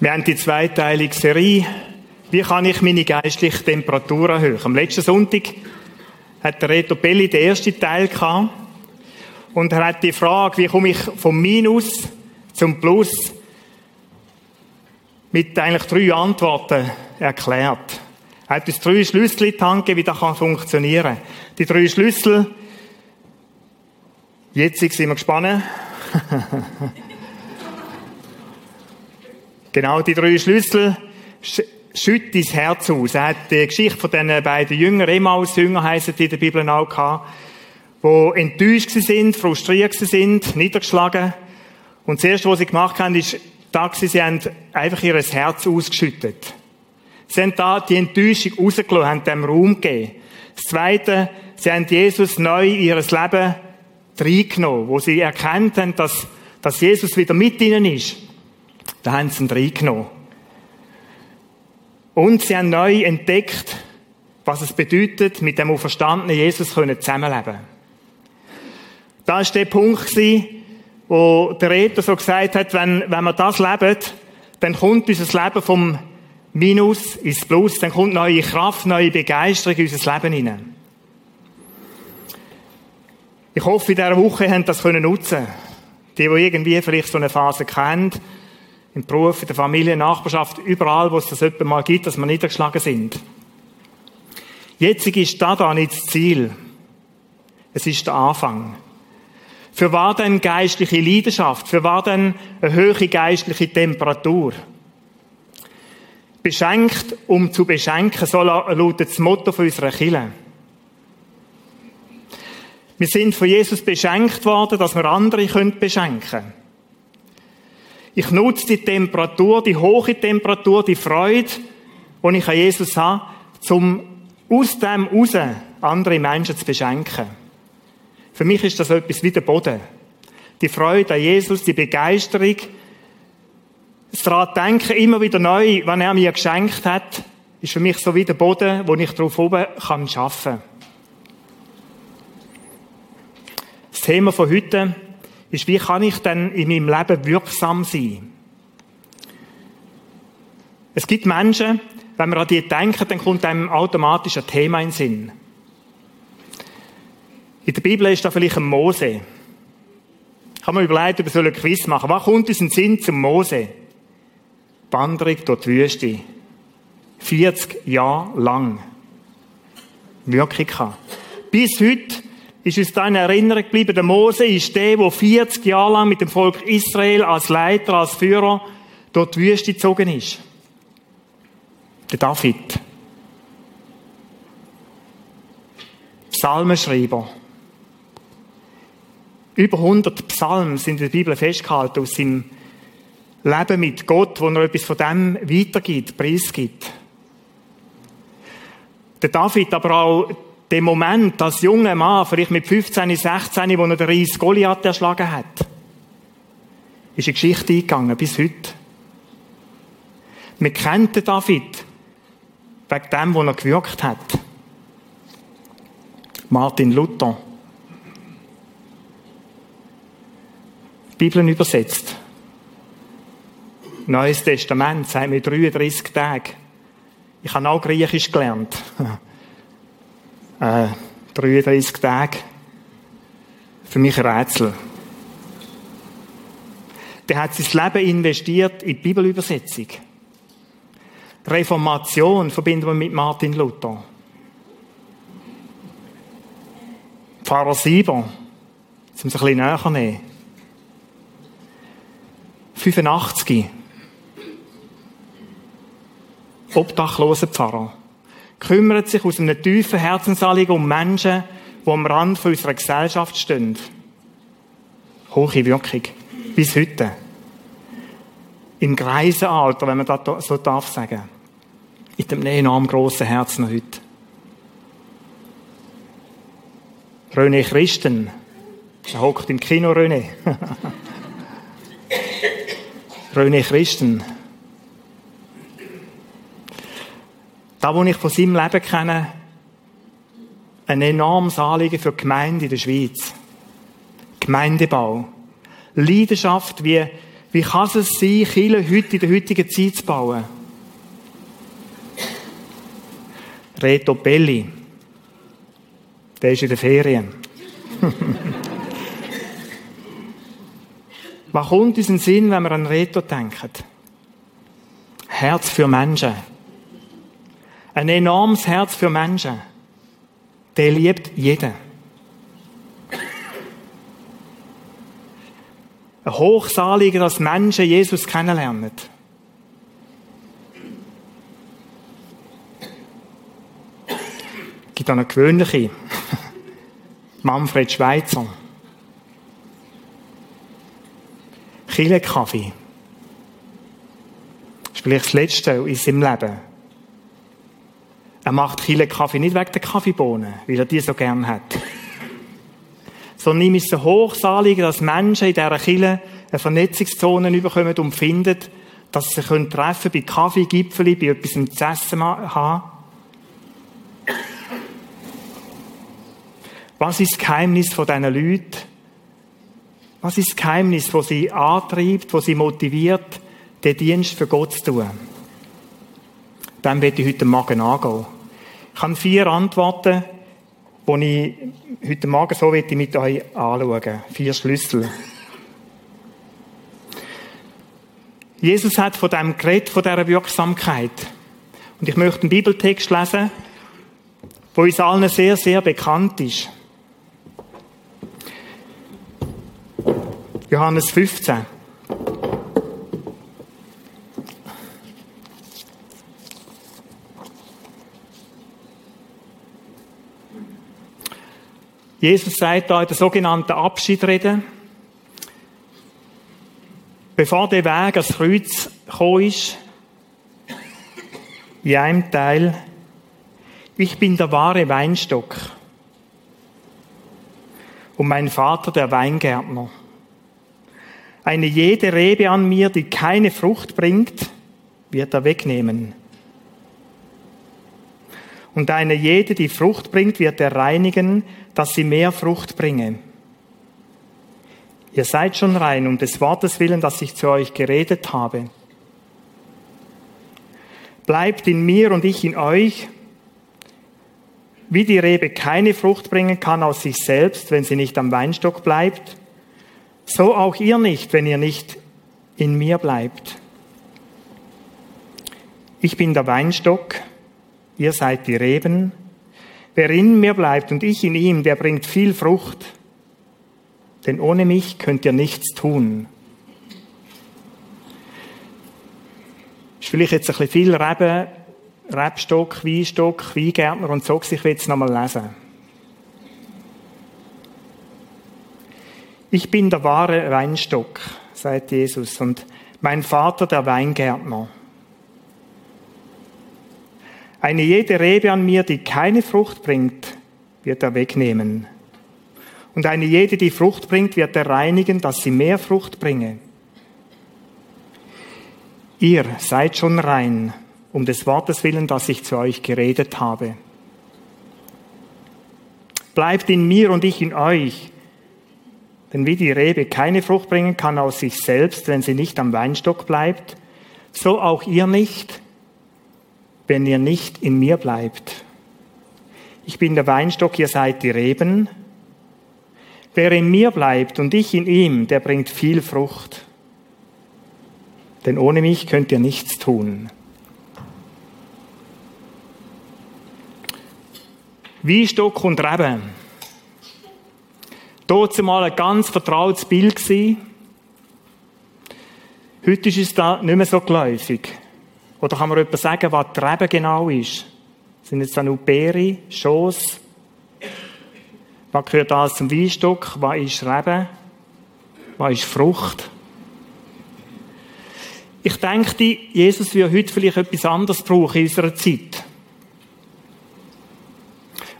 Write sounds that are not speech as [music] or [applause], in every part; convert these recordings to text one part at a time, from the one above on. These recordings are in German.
Wir haben die zweiteilige Serie. Wie kann ich meine geistliche Temperatur erhöhen? Am letzten Sonntag hat der Reto Belli den ersten Teil gehabt. Und er hat die Frage, wie komme ich vom Minus zum Plus mit eigentlich drei Antworten erklärt. Er hat uns drei Schlüssel in wie das funktionieren kann. Die drei Schlüssel, jetzt sind wir gespannt. [laughs] Genau, die drei Schlüssel schütt dein Herz aus. Er hat die Geschichte von diesen beiden Jüngern, Emmaus-Jünger heissen die in der Bibel auch gehabt, die enttäuscht sind, frustriert sind, niedergeschlagen. Und das Erste, was sie gemacht haben, ist, dass sie haben einfach ihr Herz ausgeschüttet. Sie haben da die Enttäuschung rausgelassen, haben dem Raum gegeben. Das Zweite, sie haben Jesus neu in ihr Leben reingenommen, wo sie erkannt haben, dass, dass Jesus wieder mit ihnen ist. Da haben sie ihn reingenommen. Und sie haben neu entdeckt, was es bedeutet, mit dem auferstandenen Jesus zusammenleben Da war der Punkt, wo der Redner so gesagt hat, wenn, wenn wir das leben, dann kommt unser Leben vom Minus ins Plus, dann kommt neue Kraft, neue Begeisterung in unser Leben hinein. Ich hoffe, in dieser Woche haben das nutzen Die, die irgendwie vielleicht so eine Phase kennen, im Beruf, in der Familie, in der Nachbarschaft, überall, wo es das etwa mal gibt, dass wir niedergeschlagen sind. Jetzt ist da da nicht das Ziel. Es ist der Anfang. Für was denn geistliche Leidenschaft? Für was denn eine höhere geistliche Temperatur? Beschenkt, um zu beschenken, so lautet das Motto von unserer Kirche. Wir sind von Jesus beschenkt worden, dass wir andere beschenken können. Ich nutze die Temperatur, die hohe Temperatur, die Freude, die ich an Jesus habe, um aus dem raus andere Menschen zu beschenken. Für mich ist das etwas wie der Boden. Die Freude an Jesus, die Begeisterung, das daran denken, immer wieder neu, was er mir geschenkt hat, ist für mich so wie der Boden, wo ich drauf oben kann schaffen. Das Thema von heute ist, wie kann ich denn in meinem Leben wirksam sein? Es gibt Menschen, wenn wir an die denken, dann kommt einem automatisch ein Thema in den Sinn. In der Bibel ist da vielleicht ein Mose. Habe mir überlegt, ob wir ein Quiz machen Was kommt uns in den Sinn zum Mose? Wanderung durch die Wüste. 40 Jahre lang. Wirklich Bis heute ist uns da in Erinnerung geblieben, der Mose ist der, der 40 Jahre lang mit dem Volk Israel als Leiter, als Führer durch die Wüste gezogen ist. Der David. Psalmenschreiber. Über 100 Psalmen sind in der Bibel festgehalten aus seinem Leben mit Gott, wo er etwas von dem weitergibt, preisgibt. Der David aber auch dem Moment, als junger Mann, vielleicht mit 15, 16, wo er den Reis Goliath erschlagen hat, ist eine Geschichte eingegangen, bis heute. Wir kennen den David wegen dem, was er gewirkt hat. Martin Luther. Bibeln übersetzt. Neues Testament sagt mir 33 Tage. Ich habe auch Griechisch gelernt. [laughs] äh, 33 Tage. Für mich ein Rätsel. Der hat sein Leben investiert in die Bibelübersetzung. Reformation verbinden wir mit Martin Luther. Pfarrer Sieber, um es ein bisschen näher nehmen. 85. Obdachloser Pfarrer kümmert sich aus einem tiefen Herzensanliegen um Menschen, die am Rand unserer Gesellschaft stehen. Hohe Wirkung. Bis heute. Im Greisenalter, wenn man das so darf sagen. In dem enorm grossen Herzen heute. René Christen. Er hockt im Kino, René. [laughs] René Christen. Da, wo ich von seinem Leben kenne, ein enormes Anliegen für die Gemeinde in der Schweiz. Gemeindebau. Leidenschaft, wie Wie kann es sein, Kirche heute in der heutigen Zeit zu bauen? Reto Belli. Der ist in der Ferien. [laughs] Was kommt uns in den Sinn, wenn wir an Reto denken? Herz für Menschen. Ein enormes Herz für Menschen. Der liebt jeden. Ein Hochsaliger, dass Menschen Jesus kennenlernen. Es gibt auch eine gewöhnliche. [laughs] Manfred Schweitzer. Kaffee. Das ist vielleicht das Letzte in seinem Leben. Er macht Kaffee nicht wegen der Kaffeebohnen, weil er die so gern hat. Sondern ihm ist es hochsalig, dass Menschen in dieser Kille eine Vernetzungszone bekommen und finden, dass sie sich treffen bei Kaffeegipfeli, bei etwas zu essen haben. Was ist das Geheimnis von diesen Leuten? Was ist das Geheimnis, das sie antreibt, das sie motiviert, den Dienst für Gott zu tun? Dem werde ich heute Morgen angehen. Ich habe vier Antworten, die ich heute Morgen so mit euch anschauen Vier Schlüssel. Jesus hat von dem geredet, von dieser Wirksamkeit. Und ich möchte einen Bibeltext lesen, der uns allen sehr, sehr bekannt ist. Johannes 15. Jesus sagt da in der sogenannten Abschiedrede, bevor der Weg ans Kreuz gekommen ist, in einem Teil, ich bin der wahre Weinstock und mein Vater der Weingärtner. Eine jede Rebe an mir, die keine Frucht bringt, wird er wegnehmen. Und eine jede, die Frucht bringt, wird er reinigen, dass sie mehr Frucht bringe. Ihr seid schon rein um des Wortes willen, das ich zu euch geredet habe. Bleibt in mir und ich in euch. Wie die Rebe keine Frucht bringen kann aus sich selbst, wenn sie nicht am Weinstock bleibt, so auch ihr nicht, wenn ihr nicht in mir bleibt. Ich bin der Weinstock, ihr seid die Reben. Wer in mir bleibt und ich in ihm, der bringt viel Frucht. Denn ohne mich könnt ihr nichts tun. Ist vielleicht jetzt ein bisschen viel Reben, Rebstock, Weinstock, Weingärtner und so, ich will es nochmal lesen. Ich bin der wahre Weinstock, sagt Jesus, und mein Vater der Weingärtner. Eine jede Rebe an mir, die keine Frucht bringt, wird er wegnehmen. Und eine jede, die Frucht bringt, wird er reinigen, dass sie mehr Frucht bringe. Ihr seid schon rein, um des Wortes willen, das ich zu euch geredet habe. Bleibt in mir und ich in euch, denn wie die Rebe keine Frucht bringen kann aus sich selbst, wenn sie nicht am Weinstock bleibt, so auch ihr nicht, wenn ihr nicht in mir bleibt. Ich bin der Weinstock, ihr seid die Reben. Wer in mir bleibt und ich in ihm, der bringt viel Frucht. Denn ohne mich könnt ihr nichts tun. Wie Stock und Reben dort mal ein ganz vertrautes Bild. Heute ist es da nicht mehr so geläufig. Oder kann man etwas sagen, was die Rebe genau ist? Sind es dann Beere, Schoss? Was gehört alles zum Weinstock? Was ist Rebe? Was ist Frucht? Ich denke, Jesus würde heute vielleicht etwas anderes brauchen in unserer Zeit.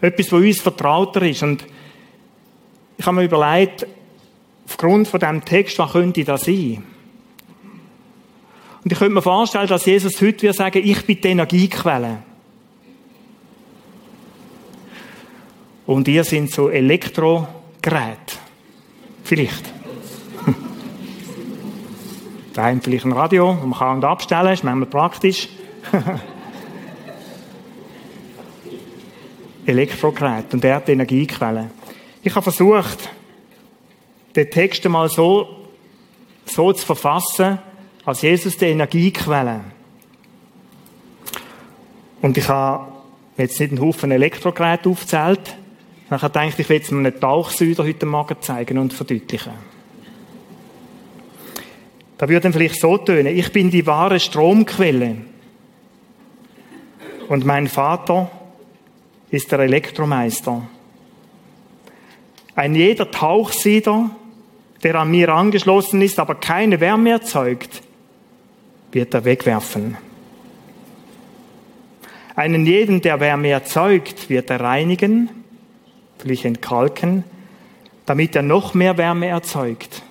Etwas, was uns vertrauter ist. Und ich habe mir überlegt, aufgrund von diesem Text, was könnte das sein? Und ich könnte mir vorstellen, dass Jesus heute würde sagen, ich bin die Energiequelle. Und ihr sind so Elektrogeräte. Vielleicht. [laughs] Daheim vielleicht ein Radio, das man kann abstellen kann, ist manchmal praktisch. [laughs] Elektrogerät und er hat Energiequellen. Ich habe versucht, den Text mal so, so zu verfassen, als Jesus die Energiequelle. Und ich habe jetzt nicht einen Haufen Elektrogeräte aufgezählt. Ich habe gedacht, ich will mir einen Tauchsüder heute Morgen zeigen und verdeutlichen. Da würde dann vielleicht so tönen, ich bin die wahre Stromquelle. Und mein Vater ist der Elektromeister. Ein jeder Tauchsieder, der an mir angeschlossen ist, aber keine Wärme erzeugt, wird er wegwerfen. Einen jeden, der Wärme erzeugt, wird er reinigen, vielleicht entkalken, damit er noch mehr Wärme erzeugt.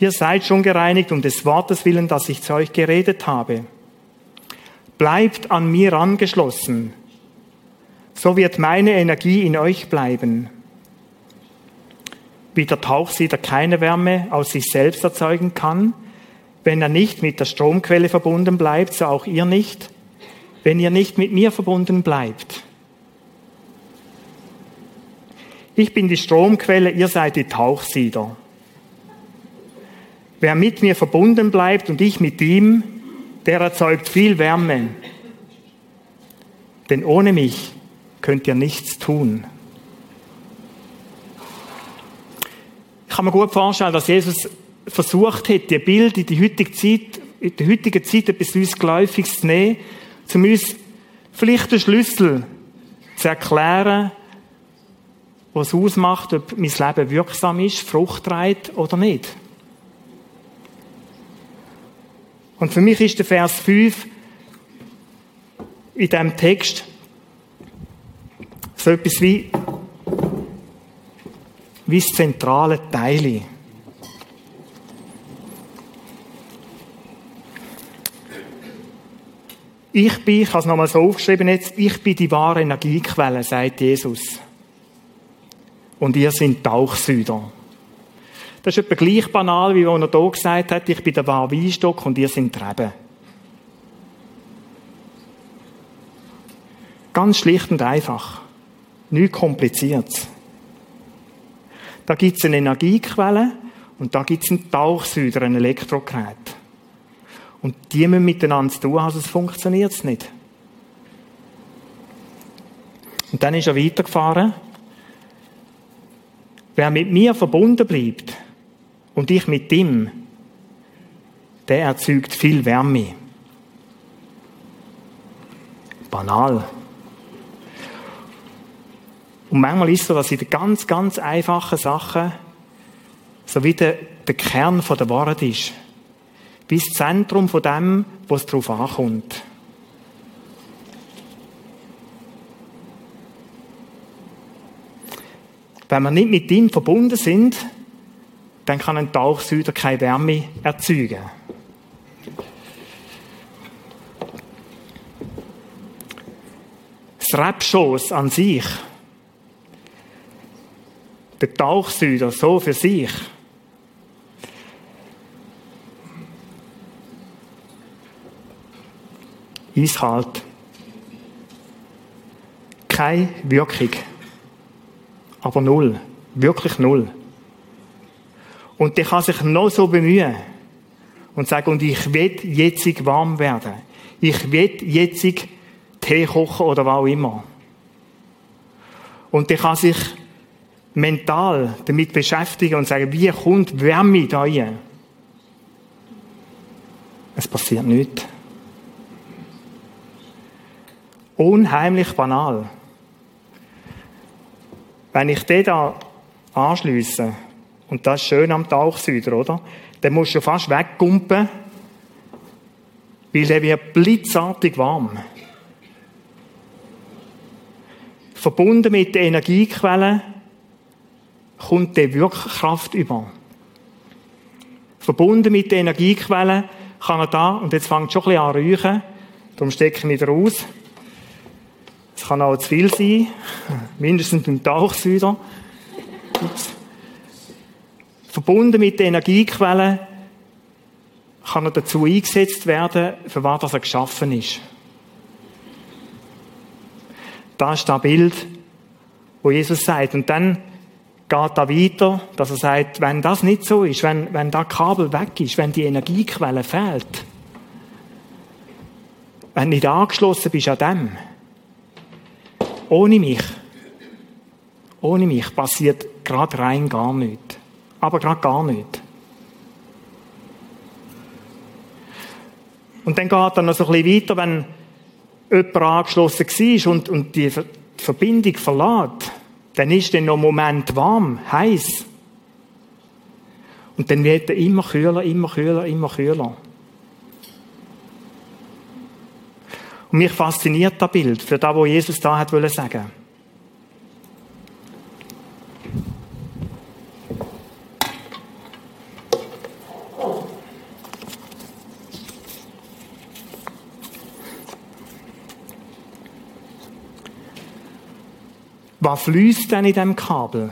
Ihr seid schon gereinigt um des Wortes willen, das ich zu euch geredet habe. Bleibt an mir angeschlossen, so wird meine Energie in euch bleiben. Wie der Tauchsieder keine Wärme aus sich selbst erzeugen kann, wenn er nicht mit der Stromquelle verbunden bleibt, so auch ihr nicht, wenn ihr nicht mit mir verbunden bleibt. Ich bin die Stromquelle, ihr seid die Tauchsieder. Wer mit mir verbunden bleibt und ich mit ihm, der erzeugt viel Wärme. Denn ohne mich könnt ihr nichts tun. Kann mir gut vorstellen, dass Jesus versucht hat, die Bilder in die heutige Zeit, in der heutigen Zeit etwas uns Geläufiges zu nehmen, um uns vielleicht den Schlüssel zu erklären, was ausmacht, ob mein Leben wirksam ist, Frucht trägt oder nicht. Und für mich ist der Vers 5 in diesem Text so etwas wie, wie das zentrale Teil. Ich bin, ich habe es nochmal so aufgeschrieben jetzt, ich bin die wahre Energiequelle, sagt Jesus. Und ihr sind Tauchsüder. Das ist etwa gleich banal, wie wenn er hier gesagt hat, ich bin der wahre Weinstock und ihr sind Reben. Ganz schlicht und einfach. Nichts Kompliziertes. Da gibt es eine Energiequelle und da gibt es einen Tauchsüder, ein Elektrogerät. Und die müssen miteinander zu tun haben, sonst funktioniert es nicht. Und dann ist er weitergefahren. Wer mit mir verbunden bleibt und ich mit ihm, der erzeugt viel Wärme. Banal. Und manchmal ist es so, dass in den ganz, ganz einfachen Sachen so wie der, der Kern von der Wahrheit ist wie das Zentrum von dem, was darauf ankommt. Wenn wir nicht mit ihm verbunden sind, dann kann ein Tauchsüder keine Wärme erzeugen. Das Rebschoss an sich, der Tauchsüder so für sich, eiskalt. Keine Wirkung. Aber null. Wirklich null. Und der kann sich noch so bemühen und sagen, und ich will jetzt warm werden. Ich will jetzt Tee kochen oder was auch immer. Und der kann sich mental damit beschäftigen und sagen, wie kommt Wärme da rein? Es passiert nichts. Unheimlich banal. Wenn ich den da anschliesse, und das ist schön am Tauchsüder, oder? Dann musst du fast weggumpen, weil der wird blitzartig warm. Verbunden mit der Energiequelle kommt die Wirkkraft über. Verbunden mit der Energiequelle kann er da, und jetzt fängt schon ein bisschen an zu räuchen, darum stecke ich wieder raus, es kann auch zu viel sein, [laughs] mindestens ein Tauchsüder. verbunden mit der Energiequelle, kann er dazu eingesetzt werden, für was er geschaffen ist. Das ist das Bild, wo Jesus sagt. Und dann geht da weiter, dass er sagt, wenn das nicht so ist, wenn, wenn da Kabel weg ist, wenn die Energiequelle fehlt, wenn du nicht angeschlossen bist an dem, ohne mich, ohne mich passiert gerade rein gar nichts. Aber gerade gar nichts. Und dann geht er noch so ein bisschen weiter, wenn jemand angeschlossen war und, und die Verbindung verlässt, dann ist er noch einen Moment warm, heiß. Und dann wird er immer kühler, immer kühler, immer kühler. Und mich fasziniert das Bild für das, was Jesus da hat wollen sagen. Was fließt denn in dem Kabel?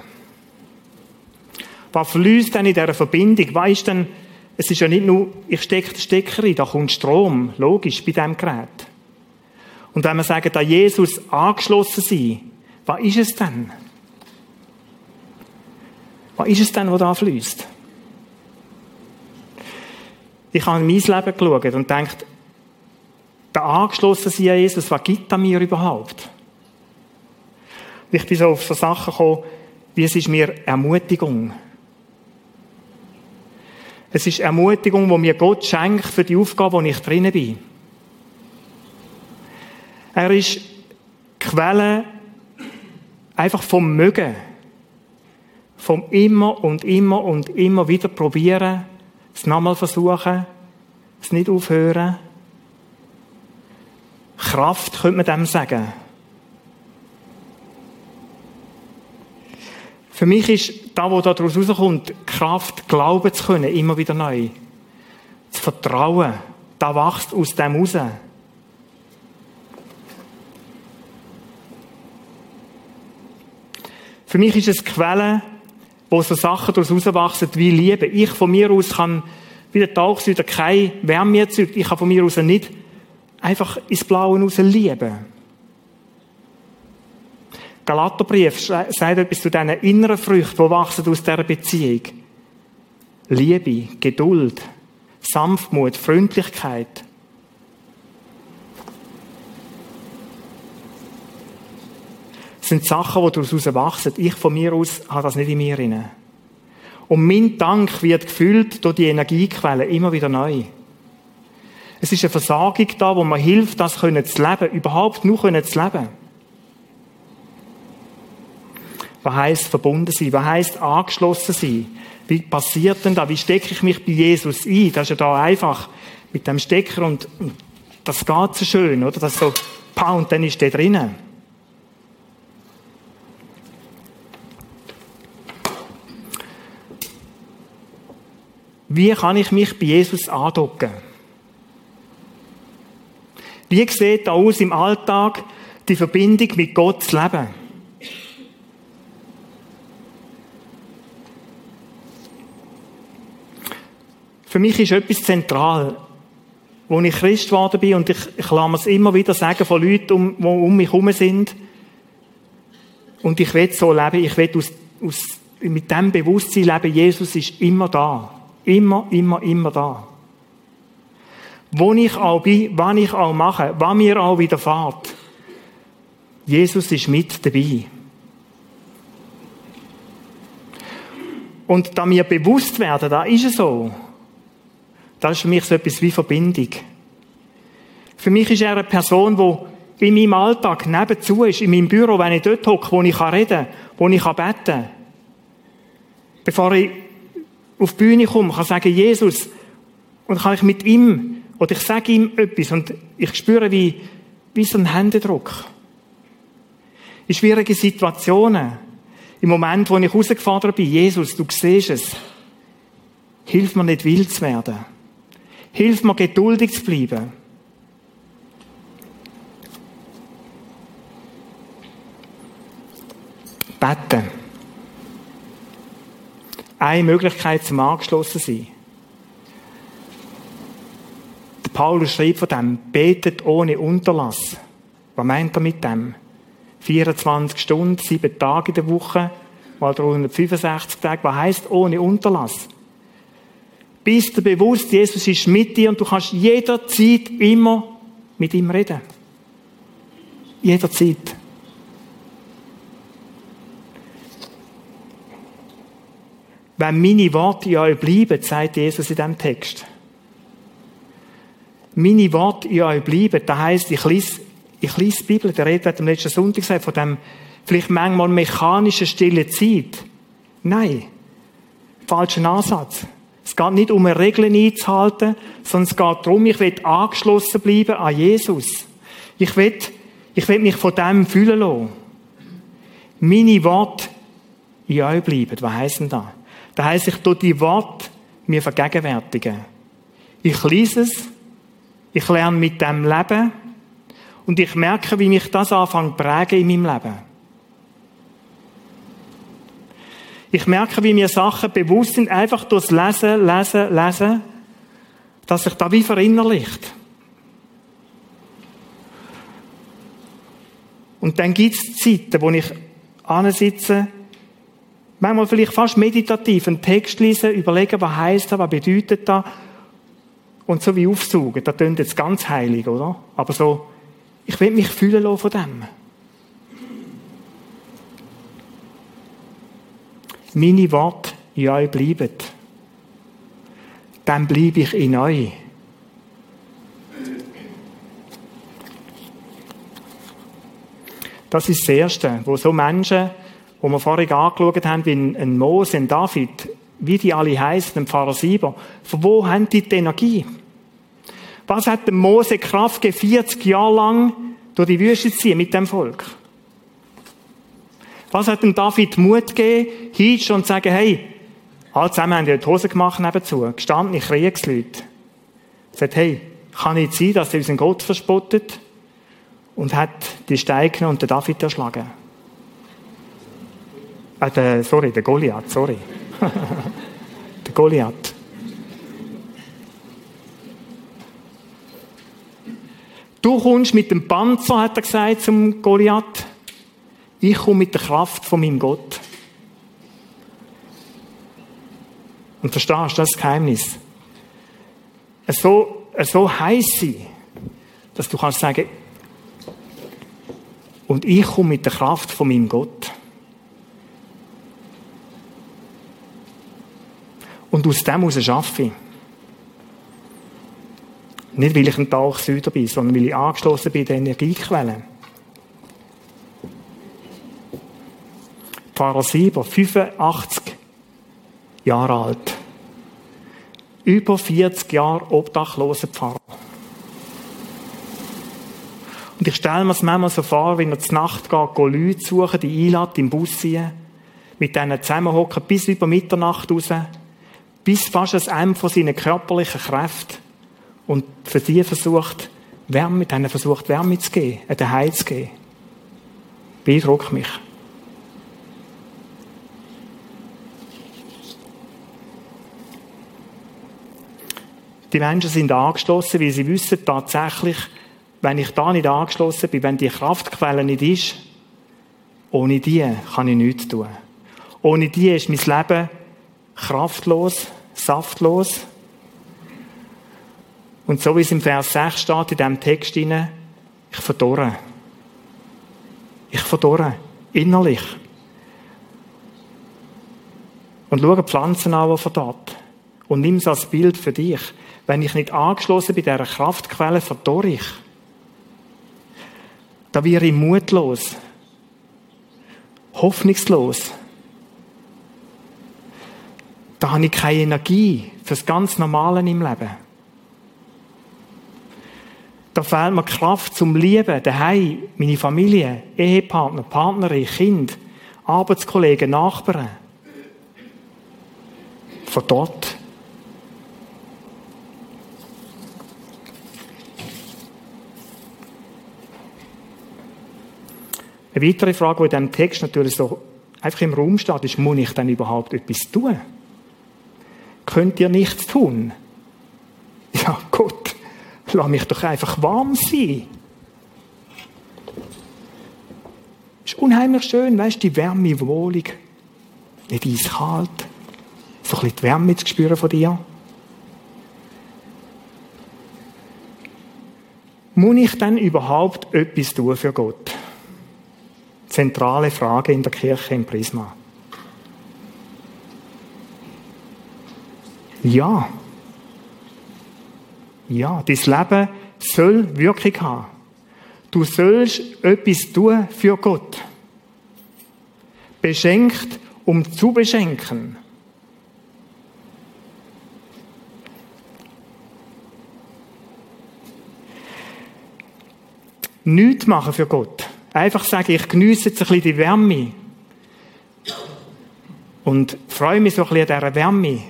Was fließt denn in dieser Verbindung? Was ist denn, es ist ja nicht nur, ich stecke den Stecker rein, da kommt Strom, logisch, bei diesem Gerät. Und wenn wir sagen, da Jesus angeschlossen sei, was ist es denn? Was ist es denn, was da fließt? Ich habe in mein Leben geschaut und gedacht, der angeschlossen sein an Jesus, was gibt er mir überhaupt? Ich bin so auf so Sachen gekommen, wie es ist mir Ermutigung. Es ist Ermutigung, die mir Gott schenkt für die Aufgabe, wo ich drinnen bin. Er ist Quelle einfach vom Mögen. Vom immer und immer und immer wieder probieren, es nochmal versuchen, es nicht aufhören. Kraft könnte man dem sagen. Für mich ist da, wo daraus rauskommt, Kraft, glauben zu können, immer wieder neu. Das Vertrauen, da wächst aus dem raus. Für mich ist es Quelle, wo so Sachen daraus rauswachsen wie Liebe. Ich von mir aus kann, wie der Tauchsüder, keine Wärme erzeugt. Ich kann von mir aus nicht einfach ins Blaue raus lieben. Galaterbrief sagt etwas zu diesen inneren Früchten, die wachsen aus dieser Beziehung. Liebe, Geduld, Sanftmut, Freundlichkeit. Das sind Sachen, die daraus wachsen. Ich von mir aus habe das nicht in mir drin. Und mein Dank wird gefüllt durch die Energiequelle immer wieder neu. Es ist eine Versagung da, wo man hilft, das zu leben, überhaupt nur zu leben. Was heisst verbunden sein? Was heisst angeschlossen sein? Wie passiert denn da? Wie stecke ich mich bei Jesus ein? Das ist ja da einfach mit dem Stecker und, das geht so schön, oder? Das so, pa, und dann ist der drinnen. Wie kann ich mich bei Jesus andocken? Wie sieht da aus im Alltag die Verbindung mit Gott zu leben? Für mich ist etwas zentral. Als ich Christ geworden bin, und ich, ich lasse es immer wieder sagen von Leuten, um, die um mich herum sind, und ich will so leben, ich will aus, aus, mit dem Bewusstsein leben, Jesus ist immer da. Immer, immer, immer da. Wo ich auch bin, wann ich auch mache, wann mir auch widerfahrt. Jesus ist mit dabei. Und da mir bewusst werden, da ist es so. Das ist für mich so etwas wie Verbindung. Für mich ist er eine Person, die in meinem Alltag nebenzu ist, in meinem Büro, wenn ich dort hocke, wo ich reden kann, wo ich beten kann. Bevor ich auf die Bühne komme, kann ich sagen, Jesus, und kann ich mit ihm, oder ich sage ihm etwas, und ich spüre wie, wie so ein Händedruck. In schwierigen Situationen, im Moment, wo ich rausgefordert bin, Jesus, du siehst es, hilf mir nicht wild zu werden. Hilf mir, geduldig zu bleiben. Beten. eine Möglichkeit zum Angeschlossen sein. Der Paulus schreibt von dem, betet ohne Unterlass. Was meint er mit dem? 24 Stunden, sieben Tage in der Woche, mal 365 Tage. Was heißt ohne Unterlass? Bist du bewusst, Jesus ist mit dir und du kannst jederzeit immer mit ihm reden. Jederzeit. Wenn meine Worte in euch bleiben, sagt Jesus in diesem Text. Meine Worte in euch bleiben, das heisst, ich lese, ich lese die Bibel, der Redner hat am letzten Sonntag gesagt, von dem vielleicht manchmal mechanischen stille Zeit. Nein. Falschen Ansatz. Es geht nicht um Regeln einzuhalten, sondern es geht darum, ich will angeschlossen bleiben an Jesus. Ich will, ich will mich von dem fühlen lassen. Meine Worte in euch bleiben. Was heisst denn das? Das heisst, ich tue die Worte mir vergegenwärtigen. Ich lese es, ich lerne mit dem Leben und ich merke, wie mich das anfängt prägen in meinem Leben. Ich merke, wie mir Sachen bewusst sind, einfach durchs Lesen, Lesen, Lesen, dass sich da wie verinnerlicht. Und dann gibt es Zeiten, wo ich ansitze Manchmal vielleicht fast meditativ einen Text lesen, überlegen, was heißt das, was bedeutet das. Und so wie aufsaugen. Das klingt jetzt ganz heilig, oder? Aber so, ich will mich fühlen lassen von dem. Meine Worte in euch bleiben. Dann bleibe ich in euch. Das ist das Erste, wo so Menschen wo wir vorhin angeschaut haben, wie ein Mose, ein David, wie die alle heißen, ein Pfarrer Sieber, von wo haben die die Energie? Was hat dem Mose Kraft gegeben, 40 Jahre lang durch die Wüste zu ziehen mit dem Volk? Was hat dem David Mut gegeben, hinzustehen und zu sagen, hey, alle zusammen haben die Hose gemacht nebenzu, gestandene Kriegsleute. Sagt, hey, kann nicht sein, dass er unseren Gott verspottet und hat die Steine und den David erschlagen. Äh, der, sorry, der Goliath, sorry. [laughs] der Goliath. Du kommst mit dem Panzer, hat er gesagt zum Goliath. Ich komme mit der Kraft von meinem Gott. Und verstehst du das Geheimnis? So, so heiß sein, dass du kannst sagen, und ich komme mit der Kraft von meinem Gott. Und aus dem heraus arbeite ich. Nicht, weil ich ein Tag Süder bin, sondern weil ich angeschlossen bin der Energiequelle. Pfarrer Sieber, 85 Jahre alt. Über 40 Jahre obdachloser Pfarrer. Und ich stelle mir es manchmal so vor, wenn er zur Nacht geht, Leute suchen, die einladen, im Bus ziehen, mit denen zusammenhocken, bis über Mitternacht raus, bis fast das Ende von seinen körperlichen Kräften und für die versucht, Wärme, denen versucht, Wärme zu geben, einen Heil zu geben. Beeindruckt mich. Die Menschen sind angeschlossen, weil sie wissen tatsächlich, wenn ich da nicht angeschlossen bin, wenn die Kraftquelle nicht ist, ohne die kann ich nichts tun. Ohne die ist mein Leben kraftlos, saftlos. Und so wie es im Vers 6 steht, in diesem Text hinein, ich verdorre. Ich verdorre. Innerlich. Und schau Pflanzen an, die verdorrt. Und nimm es als Bild für dich. Wenn ich nicht angeschlossen bin, dieser Kraftquelle, verdorre ich. Da wäre ich mutlos. Hoffnungslos da habe ich keine Energie fürs ganz Normale im Leben. Da fehlt mir Kraft zum Lieben, daheim, meine Familie, Ehepartner, Partnerin, Kind, Arbeitskollegen, Nachbarn. Von dort. Eine weitere Frage, die in diesem Text natürlich so einfach im Raum steht, ist, muss ich denn überhaupt etwas tun? könnt ihr nichts tun. [laughs] Ja, Gott, lass mich doch einfach warm sein. Ist unheimlich schön, weißt du, die Wärme, Wohlung. Nicht eiskalt. So ein bisschen die Wärme zu spüren von dir. Muss ich denn überhaupt etwas tun für Gott? Zentrale Frage in der Kirche im Prisma. Ja. Ja, dein Leben soll Wirkung haben. Du sollst etwas tun für Gott. Beschenkt, um zu beschenken. Nichts machen für Gott. Einfach sagen, ich genieße jetzt ein bisschen die Wärme. Und freue mich so ein bisschen an dieser Wärme.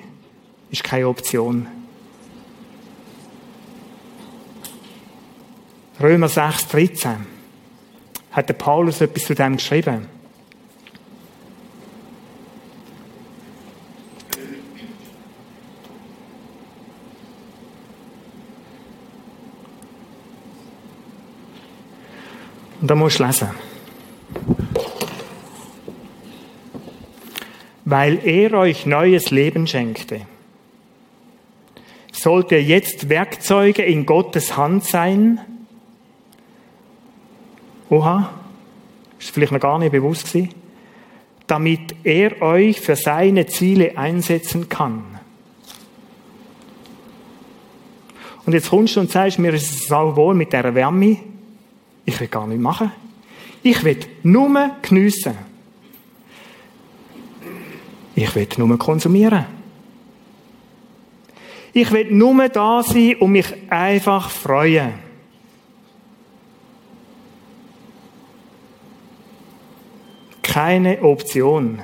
Ist keine Option. Römer 6, 13 hat der Paulus etwas zu dem geschrieben. Und da musst du lesen. Weil er euch neues Leben schenkte, sollt ihr jetzt Werkzeuge in Gottes Hand sein, Oha, ist vielleicht noch gar nicht bewusst gewesen, damit er euch für seine Ziele einsetzen kann. Und jetzt kommst du und sagst, mir ist es auch wohl mit dieser Wärme. Ich will gar nicht machen. Ich will nur geniessen. Ich will nur konsumieren. Ich will nur da sein und mich einfach freuen. keine Option.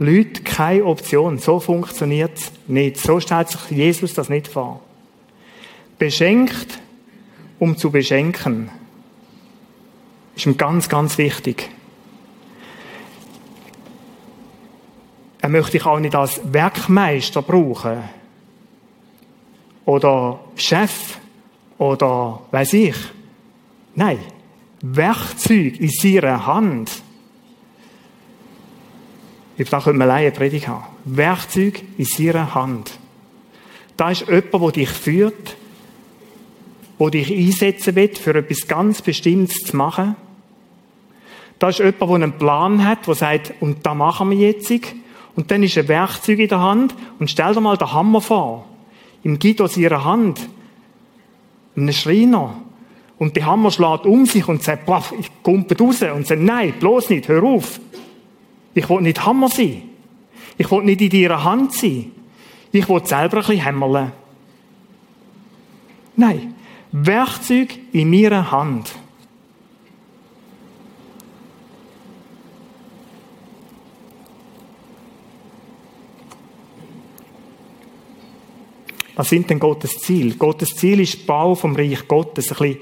Leute, keine Option. So funktioniert es nicht. So stellt sich Jesus das nicht vor. Beschenkt, um zu beschenken. Ist ihm ganz, ganz wichtig. Er möchte dich auch nicht als Werkmeister brauchen. Oder Chef. Oder weiß ich. Nein. Werkzeug in seiner Hand. Über das könnte man alleine Predigt haben. Werkzeug in seiner Hand. Da ist jemand, der dich führt, der dich einsetzen will, für etwas ganz Bestimmtes zu machen. Da ist jemand, der einen Plan hat, der sagt, und da machen wir jetzt. Und dann ist ein Werkzeug in der Hand. Und stell dir mal den Hammer vor. Im Guido ihrer Hand. Einem Schreiner. Und der Hammer schlägt um sich und sagt, paff, ich kumpe raus. Und sagt, nein, bloß nicht, hör auf. Ich will nicht Hammer sein. Ich will nicht in deiner Hand sein. Ich will selber ein bisschen hämmerle. Nein. Werkzeug in meiner Hand. Was sind denn Gottes Ziel? Gottes Ziel ist Bau vom Reich Gottes. Ein bisschen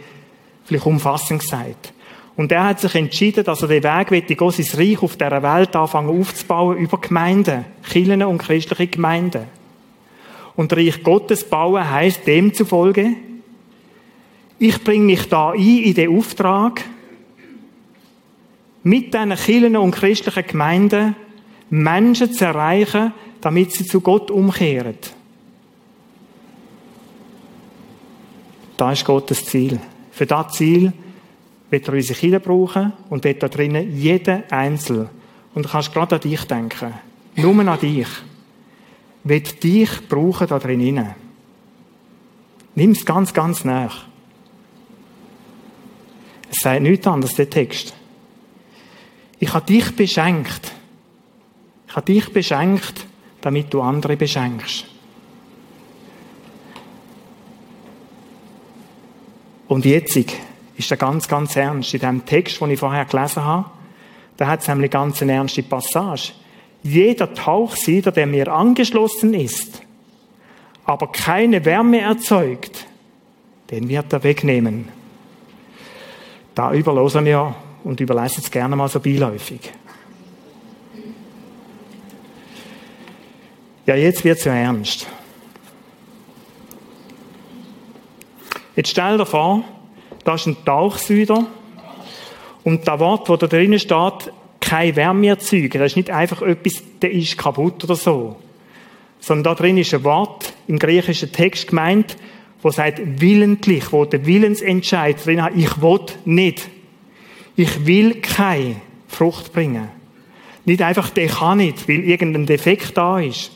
vielleicht umfassend gesagt. Und er hat sich entschieden, dass er den Weg will, Gott sein Reich auf dieser Welt anfangen aufzubauen über Gemeinden, Kirchen und christliche Gemeinden. Und Reich Gottes bauen heisst demzufolge, ich bringe mich da ein in den Auftrag, mit diesen Kirchen und christlichen Gemeinden Menschen zu erreichen, damit sie zu Gott umkehren. Das ist Gottes Ziel. Für das Ziel wird er unsere Kinder brauchen und wird da drinnen jeden Einzel. Und du kannst gerade an dich denken. Nur an dich. Wird dich brauchen da drinnen. Nimm es ganz, ganz nach. Es sagt nichts anderes, der Text. Ich habe dich beschenkt. Ich habe dich beschenkt, damit du andere beschenkst. Und jetzt ist er ganz, ganz ernst. In dem Text, den ich vorher gelesen habe, da hat es nämlich ganz eine ernste Passage. Jeder Tauchsieder, der mir angeschlossen ist, aber keine Wärme erzeugt, den wird er wegnehmen. Da überlosen wir und überlassen es gerne mal so beiläufig. Ja, jetzt wird's ja ernst. Jetzt stell dir vor, da ist ein Tauchsüder und das Wort, wo da drinnen steht, kein Wärme erzeugen, das ist nicht einfach etwas, der ist kaputt oder so. Sondern da drin ist ein Wort im griechischen Text gemeint, wo sagt willentlich, wo der Willensentscheid drin hat, ich will nicht. Ich will keine Frucht bringen. Nicht einfach, der kann nicht, weil irgendein Defekt da ist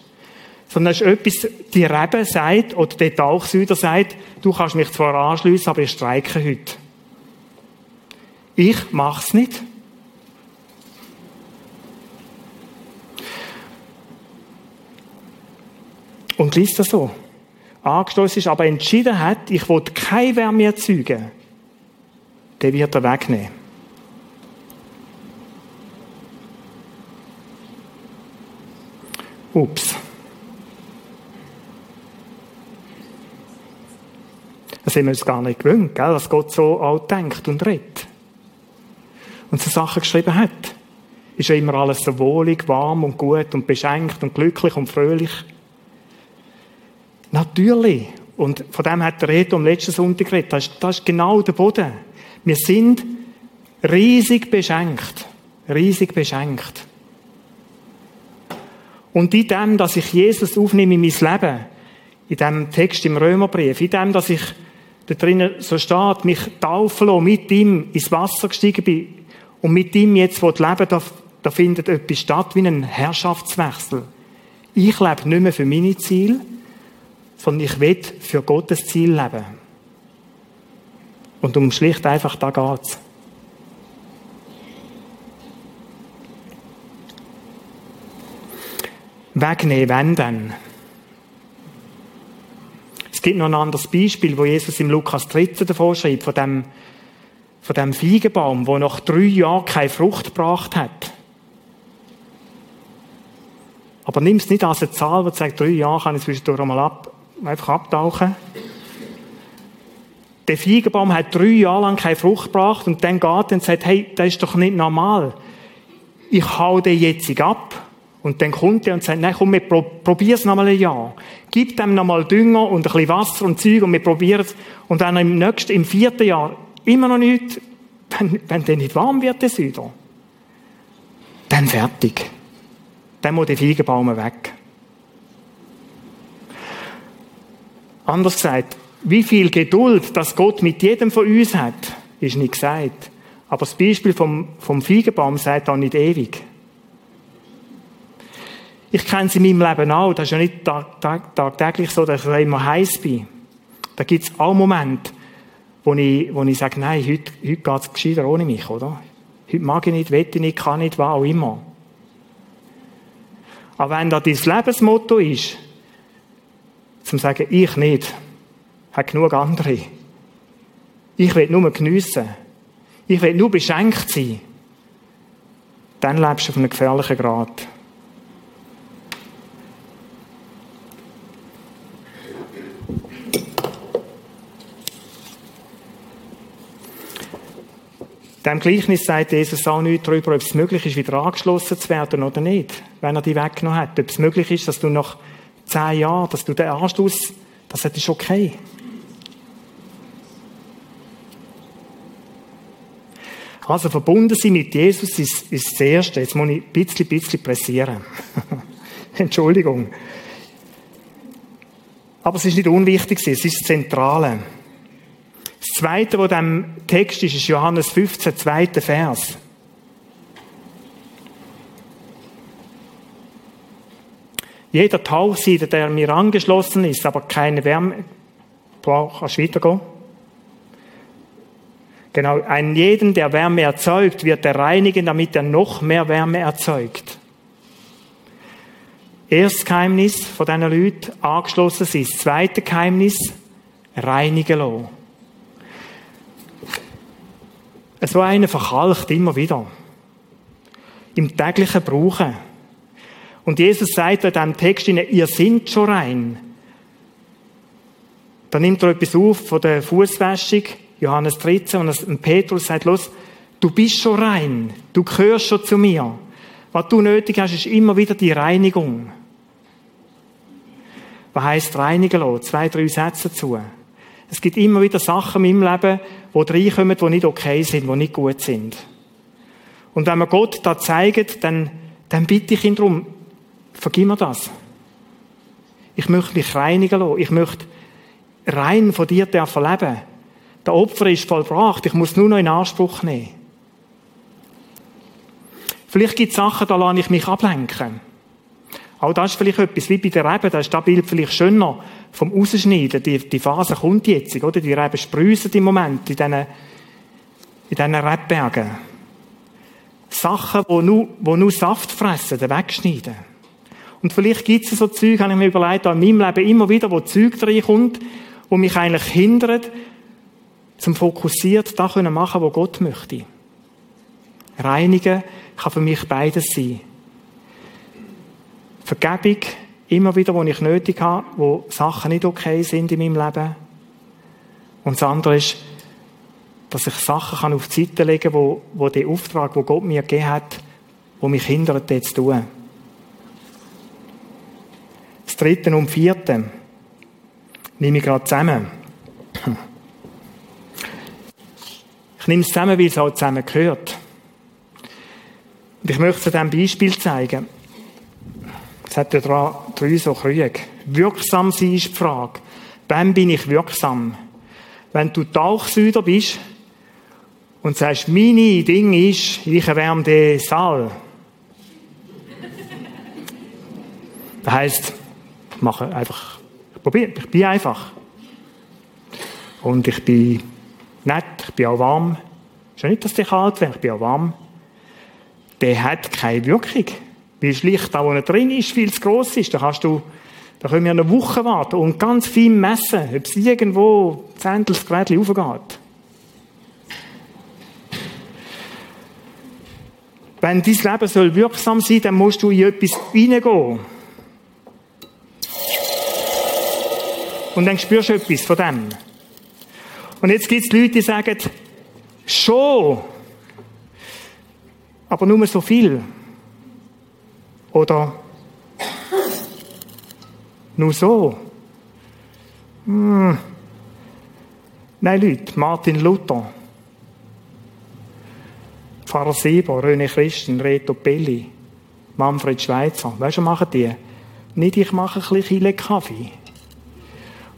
sondern es ist etwas, die Rebe sagt, oder der Tauchsüder sagt, du kannst mich zwar anschliessen, aber ich streike heute. Ich mach's nicht. Und liest das so. Angestoßen ist, aber entschieden hat, ich will keine Wärme erzeugen, der wird er wegnehmen. Ups. Das haben wir uns gar nicht gewöhnt, gell, dass Gott so auch denkt und redet. Und so Sachen geschrieben hat. Ist ja immer alles so wohlig, warm und gut und beschenkt und glücklich und fröhlich. Natürlich. Und von dem hat der Reto am letzten Sonntag geredet. Das ist, das ist genau der Boden. Wir sind riesig beschenkt. Riesig beschenkt. Und in dem, dass ich Jesus aufnehme in mein Leben, in dem Text im Römerbrief, in dem, dass ich da drinnen so steht, mich taufen lassen, mit ihm ins Wasser gestiegen bin und mit ihm jetzt leben da, da findet etwas statt wie ein Herrschaftswechsel. Ich lebe nicht mehr für meine Ziele, sondern ich will für Gottes Ziel leben. Und um schlicht einfach da geht's. Wegnehmen, wenn denn? Es gibt noch ein anderes Beispiel, wo Jesus im Lukas 13 davor schreibt, von dem, von dem Feigenbaum, wo nach drei Jahren keine Frucht gebracht hat. Aber nimm es nicht als eine Zahl, die sagt, drei Jahre kann ich zwischendurch einmal ab, einfach abtauchen. Der Feigenbaum hat drei Jahre lang keine Frucht gebracht und dann geht er und sagt, hey, das ist doch nicht normal. Ich hau den jetzt ab und dann kommt er und sagt, nein, komm, wir probier's noch mal ein Jahr. Gib dem noch mal Dünger und ein bisschen Wasser und Zeug und wir probieren's. Und dann im nächsten, im vierten Jahr immer noch nichts, wenn, wenn der nicht warm wird, der Süder, dann fertig. Dann muss der Feigenbaum weg. Anders gesagt, wie viel Geduld, das Gott mit jedem von uns hat, ist nicht gesagt. Aber das Beispiel vom, vom Feigenbaum sagt auch nicht ewig. Ich kenne es in meinem Leben auch. Das ist ja nicht tagtäglich so, dass ich immer heiß bin. Da gibt es auch Momente, wo ich, wo ich sage, nein, heute, heute geht es gescheiter ohne mich, oder? Heute mag ich nicht, ich nicht, kann nicht, was auch immer. Aber wenn das dein Lebensmotto ist, zum sagen, ich nicht, hat genug andere. Ich will nur geniessen. Ich will nur beschenkt sein. Dann lebst du auf einem gefährlichen Grad. Dem Gleichnis sagt Jesus auch nichts darüber, ob es möglich ist, wieder angeschlossen zu werden oder nicht, wenn er die weggenommen hat. Ob es möglich ist, dass du nach zehn Jahren, dass du den Anschluss, das ist okay. Also verbunden sein mit Jesus ist, ist das Erste. Jetzt muss ich ein bisschen, bisschen pressieren. [laughs] Entschuldigung. Aber es ist nicht unwichtig, es ist das Zentrale. Das Zweite, was dem Text ist, ist Johannes 15, zweiter Vers. Jeder Tauchsieder, der mir angeschlossen ist, aber keine Wärme braucht, kannst weitergehen? Genau, einen jeden, der Wärme erzeugt, wird er reinigen, damit er noch mehr Wärme erzeugt. Erstes Geheimnis von diesen Leuten angeschlossen ist. Zweites Geheimnis, reinigen lassen. So einer verkalkt immer wieder. Im täglichen Brauchen. Und Jesus sagt in diesem Text, ihr seid schon rein. Da nimmt er etwas auf von der Fußwäschung, Johannes 13, und Petrus sagt, los, du bist schon rein. Du gehörst schon zu mir. Was du nötig hast, ist immer wieder die Reinigung. Was heisst reinigen lassen? Zwei, drei Sätze dazu. Es gibt immer wieder Sachen in meinem Leben, die reinkommen, die nicht okay sind, die nicht gut sind. Und wenn man Gott da zeigt, dann, dann bitte ich ihn darum, vergib mir das. Ich möchte mich reinigen lassen. Ich möchte rein von dir dürfen leben. Der Opfer ist vollbracht. Ich muss nur noch in Anspruch nehmen. Vielleicht gibt es Sachen, da lasse ich mich ablenken. Auch das ist vielleicht etwas wie bei der Rebe, da ist das Bild vielleicht schöner vom Ausschneiden. Die, die Phase kommt jetzt, oder? Die Reben sprühen im Moment in diesen, in diesen Rebbergen. Sachen, die nur, die nur Saft fressen, wegschneiden. Und vielleicht gibt es so Zeug, habe ich mir überlegt, in meinem Leben immer wieder, wo Zeug reinkommt, wo mich eigentlich hindert, zum fokussiert das können machen, was Gott möchte. Reinigen kann für mich beides sein. Vergebung, immer wieder, wo ich nötig habe, wo Sachen nicht okay sind in meinem Leben. Und das andere ist, dass ich Sachen auf die Seite legen kann, wo, wo der Auftrag, wo Gott mir gegeben hat, wo mich hindert, das zu tun. Das dritte und vierte nehme ich gerade zusammen. Ich nehme es zusammen, weil es auch zusammen gehört. Und ich möchte zu diesem Beispiel zeigen. Es hat ja drei so Krüge. Wirksam sein ist die Frage. Wann bin ich wirksam? Wenn du Tauchsüder bist und sagst, meine Ding ist, ich erwärme den Saal. Das heisst, mache einfach, ich probiere, ich bin einfach. Und ich bin nett, ich bin auch warm. Schon nicht, dass der kalt wäre, ich bin auch warm. Der hat keine Wirkung. Weil das Licht, da wo er drin ist, viel zu gross ist. Da kannst du, da können wir eine Woche warten und ganz viel messen, ob es irgendwo Zentels Grätchen raufgeht. Wenn dein Leben soll wirksam sein, dann musst du in etwas hineingehen. Und dann spürst du etwas von dem. Und jetzt gibt es Leute, die sagen, schon, aber nur so viel. Oder nur so. Hm. Nein, Leute, Martin Luther, Pfarrer Sieber, René Christen, Reto Pelli, Manfred Schweitzer, weißt du, machen die? Nicht, ich mache ein bisschen Kaffee.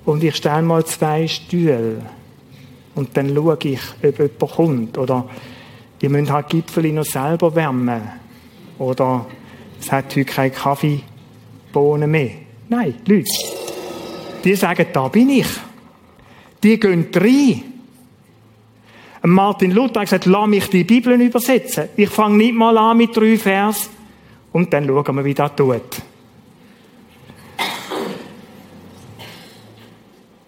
Und ich stelle mal zwei Stühle und dann schaue ich, ob jemand kommt. Oder die müssen halt Gipfel noch selber wärmen. Oder es hat heute keine Kaffeebohnen mehr. Nein, Leute, die sagen, da bin ich. Die gehen rein. Martin Luther hat gesagt, lass mich die Bibel übersetzen. Ich fange nicht mal an mit drei Vers und dann schauen wir, wie das tut.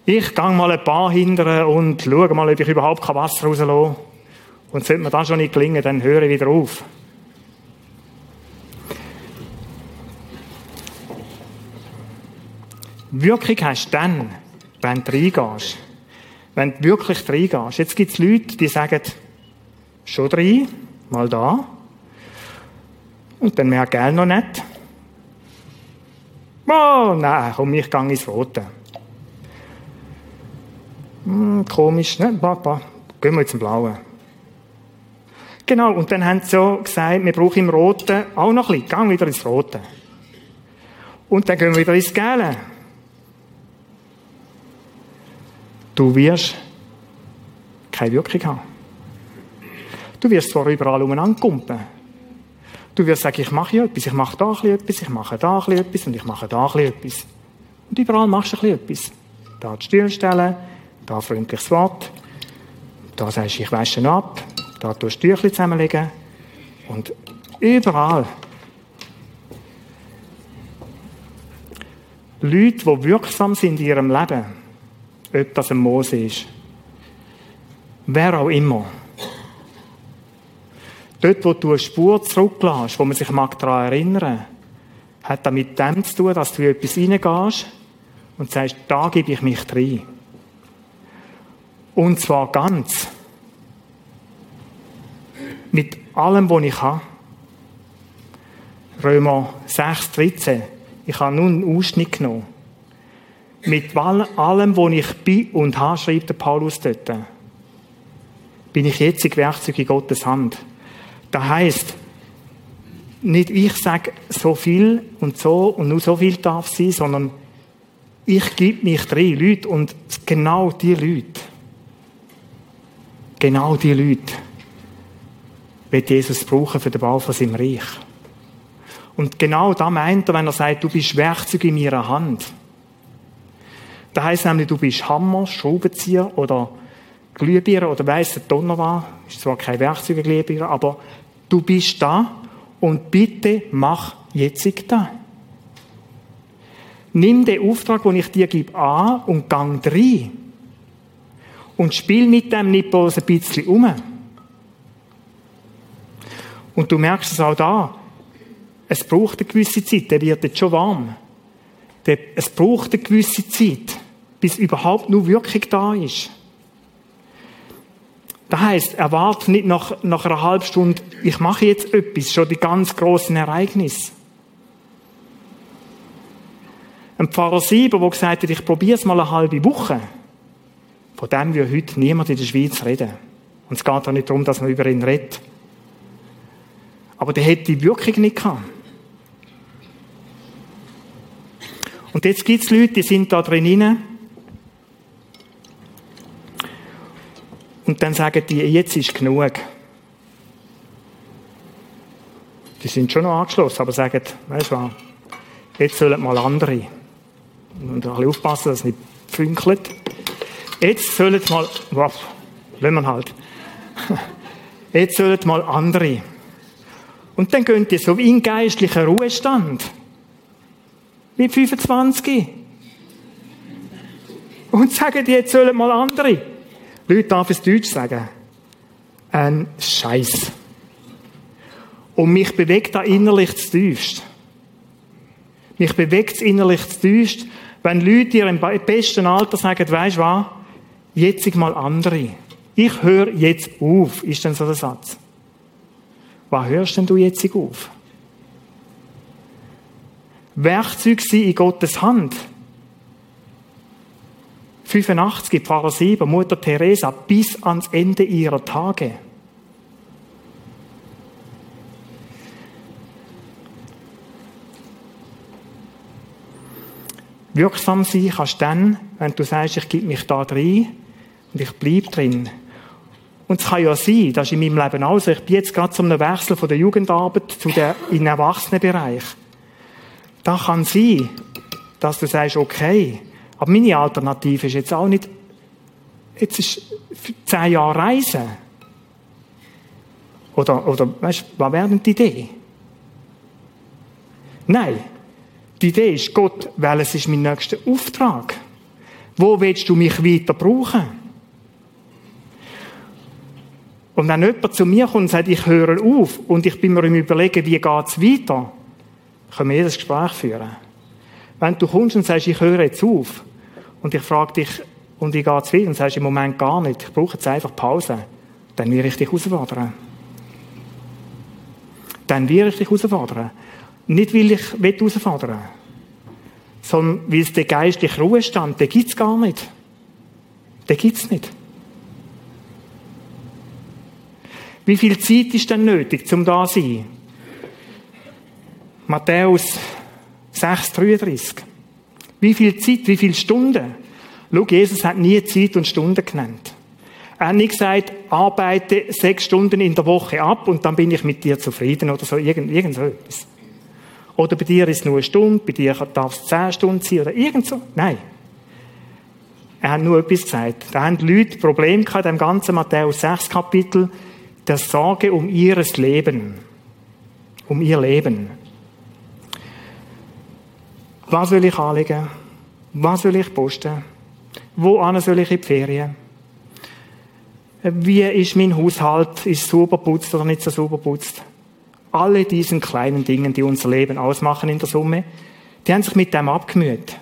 Ich gehe mal ein paar hindern und schaue mal, ob ich überhaupt Wasser rauslassen. Und sollte mir das schon nicht gelingen, dann höre ich wieder auf. Wirkung hast du dann, wenn du reingehst. Wenn du wirklich reingehst. Jetzt gibt es Leute, die sagen, schon rein, mal da. Und dann merke ich noch nicht. Oh, nein, komm, ich gehe ins Rote. Hm, komisch, ne? Papa, gehen wir jetzt im Blauen. Genau, und dann haben sie so gesagt, wir brauchen im Roten auch noch ein bisschen. Geh wieder ins Rote. Und dann gehen wir wieder ins Gelbe. Du wirst keine Wirkung haben. Du wirst zwar überall umeinander kumpen. Du wirst sagen, ich mache hier etwas, ich mache da etwas, ich mache da etwas und ich mache da etwas. Und überall machst du etwas. Da stillstellen, da freundliches Wort. Da sagst du, ich wasche ihn ab. Da tust du Tüchli zusammenlegen. Und überall. Leute, die wirksam sind in ihrem Leben, ob das ein Mose ist, wer auch immer. Dort, wo du eine Spur zurücklässt, wo man sich daran erinnern mag, hat das mit dem zu tun, dass du in etwas reingehst und sagst, da gebe ich mich rein. Und zwar ganz. Mit allem, was ich habe. Römer 6, 13. Ich habe nun einen Ausschnitt genommen. mit allem, wo ich bin und habe, schreibt der Paulus dort, bin ich jetzt Werkzeug in Gottes Hand. Das heißt, nicht ich sage so viel und so und nur so viel darf sein, sondern ich gebe mich drei Leute und genau die Leute, genau die Leute wird Jesus brauchen für den Bau von seinem Reich. Und genau da meint er, wenn er sagt, du bist Werkzeug in meiner Hand. Das heisst nämlich, du bist Hammer, Schraubenzieher oder Glühbirne oder weiss der Donner war. Ist zwar kein Werkzeug, Glühbirne, aber du bist da und bitte mach jetzt da. Nimm den Auftrag, den ich dir gebe, an und gang rein. Und spiel mit dem bloß ein bisschen um. Und du merkst es auch da. Es braucht eine gewisse Zeit. Der wird jetzt schon warm. Es braucht eine gewisse Zeit, bis überhaupt nur Wirkung da ist. Das heisst, erwarte nicht nach, nach einer halben Stunde, ich mache jetzt etwas, schon die ganz großen Ereignisse. Ein Pfarrer Sieber, der gesagt hat, ich probiere es mal eine halbe Woche, von dem will heute niemand in der Schweiz reden. Und es geht auch nicht darum, dass man über ihn redet. Aber der hätte die Wirkung nicht gehabt. Und jetzt gibt es Leute, die sind da drin und dann sagen die, jetzt ist genug. Die sind schon noch angeschlossen, aber sagen, weißt du was, jetzt sollen mal andere. Und ein bisschen aufpassen, dass es nicht fünkelt. Jetzt sollen mal, wow, wenn man halt, [laughs] jetzt sollen mal andere. Und dann gehen die so wie in geistlichen Ruhestand. Mit 25. Und sagen jetzt sollen mal andere. Leute, darf es Deutsch sagen? Ein Scheiß. Und mich bewegt da innerlich zu tiefst. Mich bewegt es innerlich zu tiefst, wenn Leute dir im besten Alter sagen, weisst du was? Jetzt mal andere. Ich höre jetzt auf, ist dann so der Satz. Was hörst denn du jetzt auf? Werkzeug sein in Gottes Hand. 85, Pfarrer 7, Mutter Teresa, bis ans Ende ihrer Tage. Wirksam sein kannst du dann, wenn du sagst, ich gebe mich da drin und ich bleibe drin. Und es kann ja sein, das ist in meinem Leben auch so, ich bin jetzt gerade zu einem Wechsel von der Jugendarbeit zu der, in den Erwachsenenbereich. Da kann sein, dass du sagst, okay, aber meine Alternative ist jetzt auch nicht, jetzt ist zehn Jahre Reisen. Oder, oder, weißt, was wäre denn die Idee? Nein. Die Idee ist, Gott, welches ist mein nächster Auftrag? Wo willst du mich weiter brauchen? Und wenn jemand zu mir kommt und sagt, ich höre auf und ich bin mir im Überlegen, wie geht's weiter, können wir jedes Gespräch führen. Wenn du kommst und sagst, ich höre jetzt auf und ich frage dich, und wie geht's weiter und sagst im Moment gar nicht, ich brauche jetzt einfach Pause, dann will ich dich herausfordern. Dann will ich dich herausfordern. Nicht, weil ich herausfordern will, sondern weil es den geistlichen Ruhestand, den gibt's gar nicht. Den gibt's nicht. Wie viel Zeit ist denn nötig, zum da zu sein? Matthäus 6,33. Wie viel Zeit, wie viele Stunden? Schau, Jesus hat nie Zeit und Stunden genannt. Er hat nicht gesagt, arbeite sechs Stunden in der Woche ab und dann bin ich mit dir zufrieden oder so, irgend, irgend so etwas. Oder bei dir ist nur eine Stunde, bei dir darf es zehn Stunden sein oder irgend so. Nein. Er hat nur etwas gesagt. Da haben die Leute Probleme gehabt, im ganzen Matthäus 6 Kapitel der Sorge um ihres Leben, um ihr Leben. Was will ich anlegen? Was will ich posten? Wo soll ich in die Ferien? Wie ist mein Haushalt? Ist es sauber putzt oder nicht so sauber putzt? Alle diesen kleinen Dingen, die unser Leben ausmachen in der Summe, die haben sich mit dem abgemüht.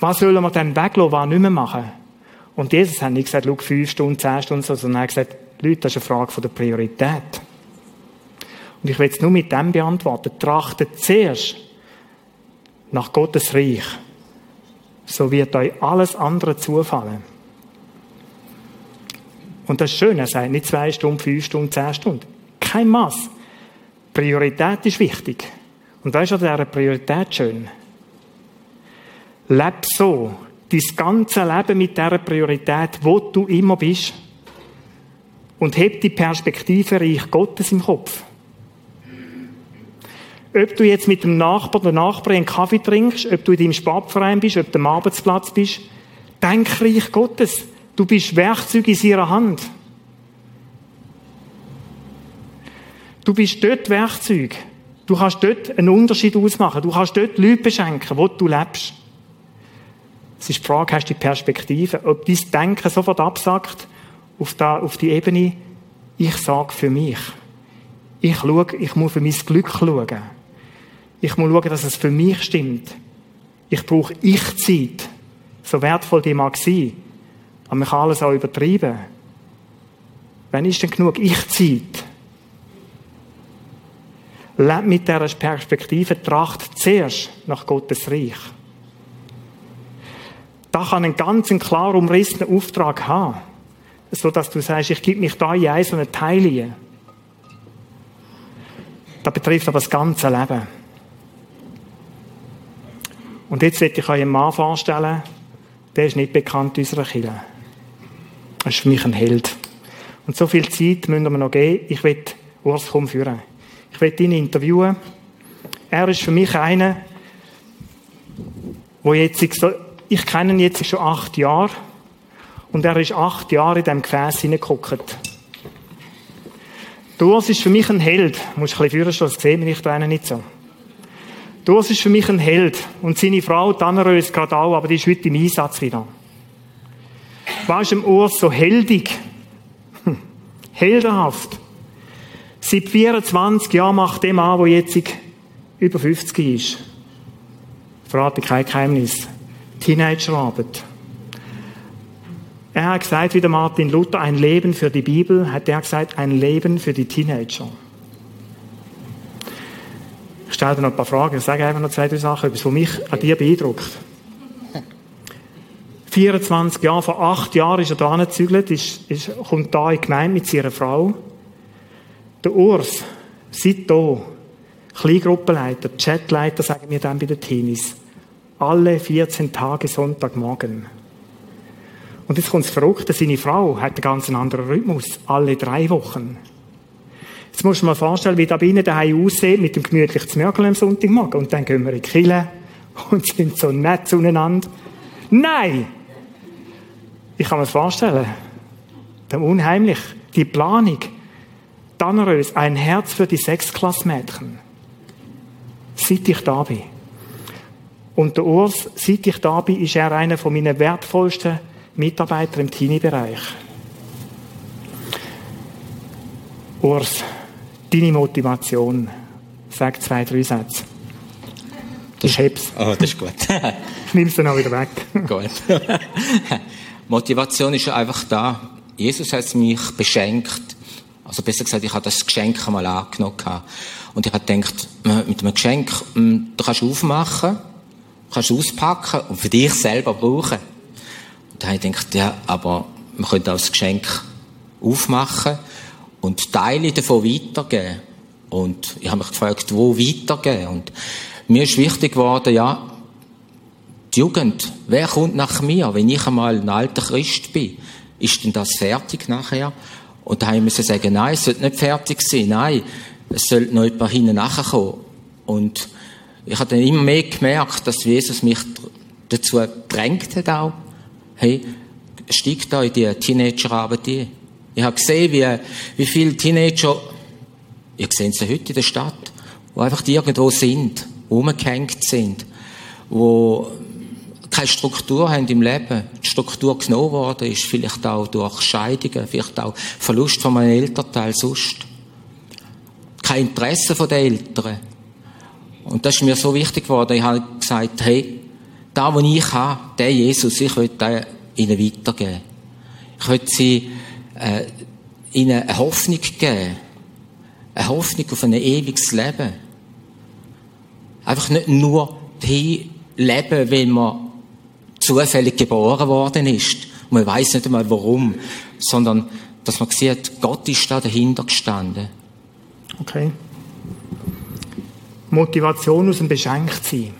Was sollen wir dann weglassen, was nicht mehr machen? Und Jesus hat nicht gesagt, schau, fünf Stunden, zehn Stunden, sondern er hat gesagt, Leute, das ist eine Frage der Priorität. Und ich will es nur mit dem beantworten. Trachtet zuerst nach Gottes Reich, so wird euch alles andere zufallen. Und das ist schön, er sagt nicht zwei Stunden, fünf Stunden, zehn Stunden. Kein Maß. Priorität ist wichtig. Und weißt du, an dieser Priorität schön? Leb so, dein ganze Leben mit dieser Priorität, wo du immer bist. Und heb die Perspektive Reich Gottes im Kopf. Ob du jetzt mit dem Nachbar oder Nachbarin einen Kaffee trinkst, ob du in deinem Sportverein bist, ob du am Arbeitsplatz bist, denk Reich Gottes. Du bist Werkzeug in ihrer Hand. Du bist dort Werkzeug. Du kannst dort einen Unterschied ausmachen. Du kannst dort Leute beschenken, wo du lebst. Es ist die Frage, hast du die Perspektive, ob dein Denken sofort absackt auf, da, auf die Ebene, ich sage für mich. Ich schaue, ich muss für mein Glück schauen. Ich muss schauen, dass es für mich stimmt. Ich brauche Ich-Zeit. So wertvoll die mag sein. Aber man kann alles auch übertreiben. Wann ist denn genug Ich-Zeit? Lebt mit dieser Perspektive, tracht zuerst nach Gottes Reich. Da kann ein ganz klar umrissenen Auftrag haben. So dass du sagst, ich gebe mich da in ein so Teil Das betrifft aber das ganze Leben. Und jetzt werde ich euch einen Mann vorstellen, der ist nicht bekannt in unserer Kirche. Er ist für mich ein Held. Und so viel Zeit müssen wir noch geben. Ich will Urs komm führen. Ich will ihn interviewen. Er ist für mich einer, wo jetzt ich kenne ihn jetzt schon acht Jahre und er ist acht Jahre in diesem Gefäß hineingeguckt. Urs ist für mich ein Held. Du musst ein bisschen führen, das sehen wir da nicht so. Urs ist für mich ein Held. Und seine Frau, Tannerös, gerade auch, aber die ist heute im Einsatz wieder. Weißt du, im Urs so heldig? Hm. Heldenhaft. Seit 24 Jahren macht der Mann, der jetzt über 50 ist. Verrate kein Geheimnis. Teenagerarbeit. Er hat gesagt, wie der Martin Luther, ein Leben für die Bibel, hat er gesagt, ein Leben für die Teenager. Ich stelle dir noch ein paar Fragen, ich sage einfach noch zwei, drei Sachen, etwas, was mich an dir beeindruckt. 24 Jahre, vor acht Jahren ist er da angezügelt, ist, ist, kommt da in die Gemeinde mit seiner Frau. Der Urs, seit da, Kleingruppenleiter, Chatleiter, sagen wir dann bei den Teenies alle 14 Tage Sonntagmorgen. Und jetzt kommt das Verrückte, seine Frau hat einen ganz anderen Rhythmus, alle drei Wochen. Jetzt musst du dir mal vorstellen, wie da bei ihnen daheim aussieht mit dem gemütlichen Zmörgel am Sonntagmorgen. Und dann gehen wir in die Kille und sind so nett zueinander. Nein! Ich kann mir vorstellen. Der unheimlich. Die Planung. Dannerös, ein Herz für die Sechsklassmädchen. Seit ich da bin. Und der Urs, seit ich da bin, ist er einer von meinen wertvollsten Mitarbeiter im Teenie-Bereich. Urs, deine Motivation. Sag zwei, drei Sätze. Ich hab's. Oh, das ist gut. ich nehme es dann auch wieder weg. [laughs] gut. Motivation ist einfach da. Jesus hat mich beschenkt. Also besser gesagt, ich habe das Geschenk einmal angenommen. Und ich habe gedacht, mit einem Geschenk, hm, du kannst aufmachen kannst auspacken und für dich selber brauchen. Da habe ich gedacht, ja, aber man könnte auch das Geschenk aufmachen und Teile davon weitergeben. Und ich habe mich gefragt, wo weitergeben? Und mir ist wichtig geworden, ja, die Jugend, wer kommt nach mir, wenn ich einmal ein alter Christ bin? Ist denn das fertig nachher? Und da musste ich sagen, nein, es sollte nicht fertig sein, nein, es sollte noch jemand hinten nachkommen. Und ich habe dann immer mehr gemerkt, dass Jesus mich dazu drängt hat auch. Hey, steig da in die Teenagerarbeit ein. Ich habe gesehen, wie, wie viele Teenager, ihr seht sie heute in der Stadt, wo einfach irgendwo sind, rumgehängt sind, wo keine Struktur haben im Leben. Die Struktur genommen worden ist, vielleicht auch durch Scheidungen, vielleicht auch Verlust von meinem Elternteil sonst. Kein Interesse von den Eltern. Und das ist mir so wichtig geworden. Ich habe gesagt, hey, da, wo ich habe, der Jesus, ich den ihnen weitergeben. Ich will sie, äh, ihnen eine Hoffnung geben. Eine Hoffnung auf ein ewiges Leben. Einfach nicht nur hier leben, weil wir zufällig geboren worden ist. Und man weiß nicht einmal warum, sondern dass man sieht, Gott ist da dahinter gestanden. Okay. Motivation aus dem Beschenktsein.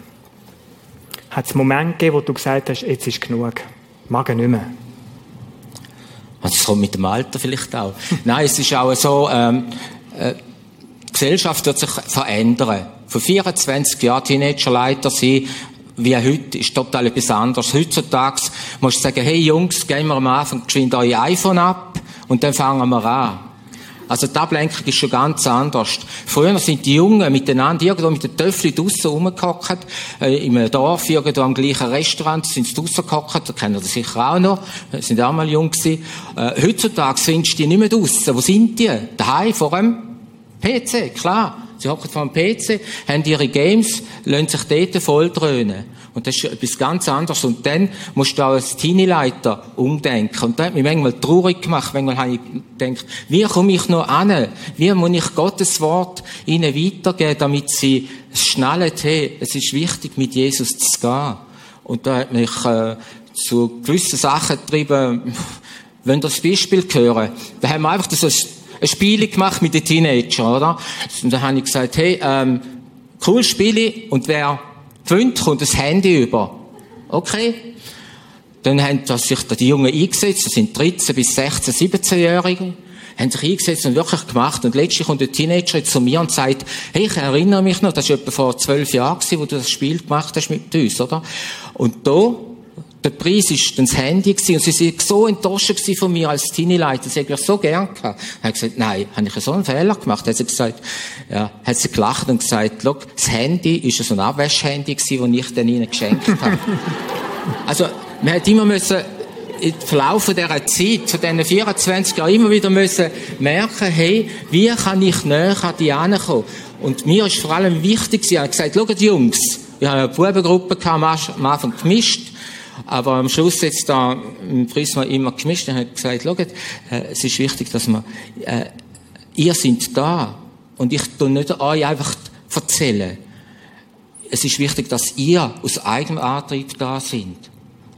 Hat es Momente gegeben, wo du gesagt hast, jetzt ist genug. Mag ich nicht mehr. Also das kommt mit dem Alter vielleicht auch. [laughs] Nein, es ist auch so, ähm, äh, die Gesellschaft wird sich verändern. Vor 24 Jahren Teenagerleiter sein, wie heute, ist total etwas anderes. Heutzutage musst du sagen, hey Jungs, gehen wir am Anfang geschwind euer iPhone ab und dann fangen wir an. Also die Ablenkung ist schon ganz anders. Früher sind die Jungen miteinander irgendwo mit den Töffeln draussen rumgehockt, äh, im Dorf, irgendwo am gleichen Restaurant sind sie draussen gehockt, da kennen das sicher auch noch, äh, sind auch mal jung gewesen. Äh, heutzutage findest du die nicht mehr draussen. Wo sind die? Daheim vor dem PC, klar. Sie hocken vor dem PC, haben ihre Games, lassen sich dort voll dröhnen. Und das ist etwas ganz anderes. Und dann musst du auch als Teenie-Leiter umdenken. Und das hat mich manchmal traurig gemacht. Manchmal habe ich gedacht, wie komme ich noch an? Wie muss ich Gottes Wort ihnen weitergeben, damit sie es schnallen, hey, es ist wichtig, mit Jesus zu gehen. Und da hat mich äh, zu gewissen Sachen getrieben, [laughs] wenn das Beispiel hören, da haben wir einfach so ein Spiel gemacht mit den Teenagern, oder? Und da habe ich gesagt, hey, ähm, cool Spiele, und wer gewinnt, kommt das Handy über. Okay? Dann haben sich die Jungen eingesetzt, das sind 13 bis 16, 17-Jährige, haben sich eingesetzt und wirklich gemacht. Und letztlich kommt der Teenager zu mir und sagt, hey, ich erinnere mich noch, das war etwa vor zwölf Jahren, wo du das Spiel gemacht hast mit uns, oder? Und da der Preis ist dann das Handy gewesen. Und sie waren so enttäuscht von mir als Teenie-Leiter. Sie hätte ich so gern gehabt. Ich habe gesagt, nein, habe ich so einen Fehler gemacht? Hat sie gesagt, ja, hat sie gelacht und gesagt, look, das Handy ist so ein Abwasch-Handy gewesen, das ich dann ihnen geschenkt habe. [laughs] also, man hat immer müssen, im Verlauf dieser Zeit, von diesen 24 Jahren, immer wieder müssen merken, hey, wie kann ich näher an die ankommen? Und mir ist vor allem wichtig, sie hat gesagt, schaut Jungs, wir haben eine Bubengruppe am Anfang gemischt, aber am Schluss jetzt da im Prisma immer gemischt und hat gesagt, schaut, äh, es ist wichtig, dass man, äh, ihr seid da und ich tue nicht euch einfach erzählen. Es ist wichtig, dass ihr aus eigenem Antrieb da sind.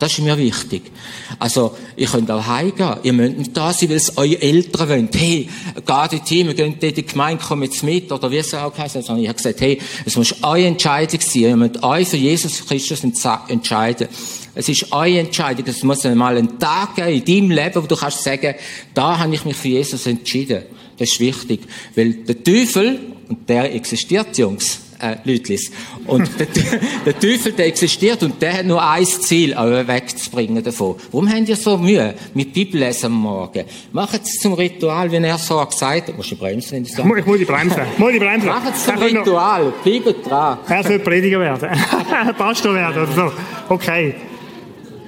Das ist mir wichtig. Also, ihr könnt auch heimgehen. Ihr müsst nicht da sein, weil es eure Eltern wollen. Hey, geht dort hin, wir gehen dort in die Gemeinde, kommen jetzt mit, oder wie es auch heisst. Also, ich habe gesagt, hey, es muss eure Entscheidung sein. Ihr müsst euch für Jesus Christus entscheiden. Es ist eure Entscheidung. Es muss einmal einen Tag geben in deinem Leben, wo du kannst sagen, da habe ich mich für Jesus entschieden. Das ist wichtig. Weil der Teufel, und der existiert, Jungs, äh, Lütlis. Und der, [laughs] der, Teufel, der existiert und der hat nur ein Ziel, euch wegzubringen davon. Warum habt ihr so Mühe mit Bibellesen am Morgen? Macht es zum Ritual, wie er so gesagt hat. Musst du bremsen, wenn du sagst? Ich muss die bremsen. muss die bremsen. Macht es zum Ritual. Bleibt dran. Er soll Prediger werden. [laughs] Pastor werden oder so. Okay.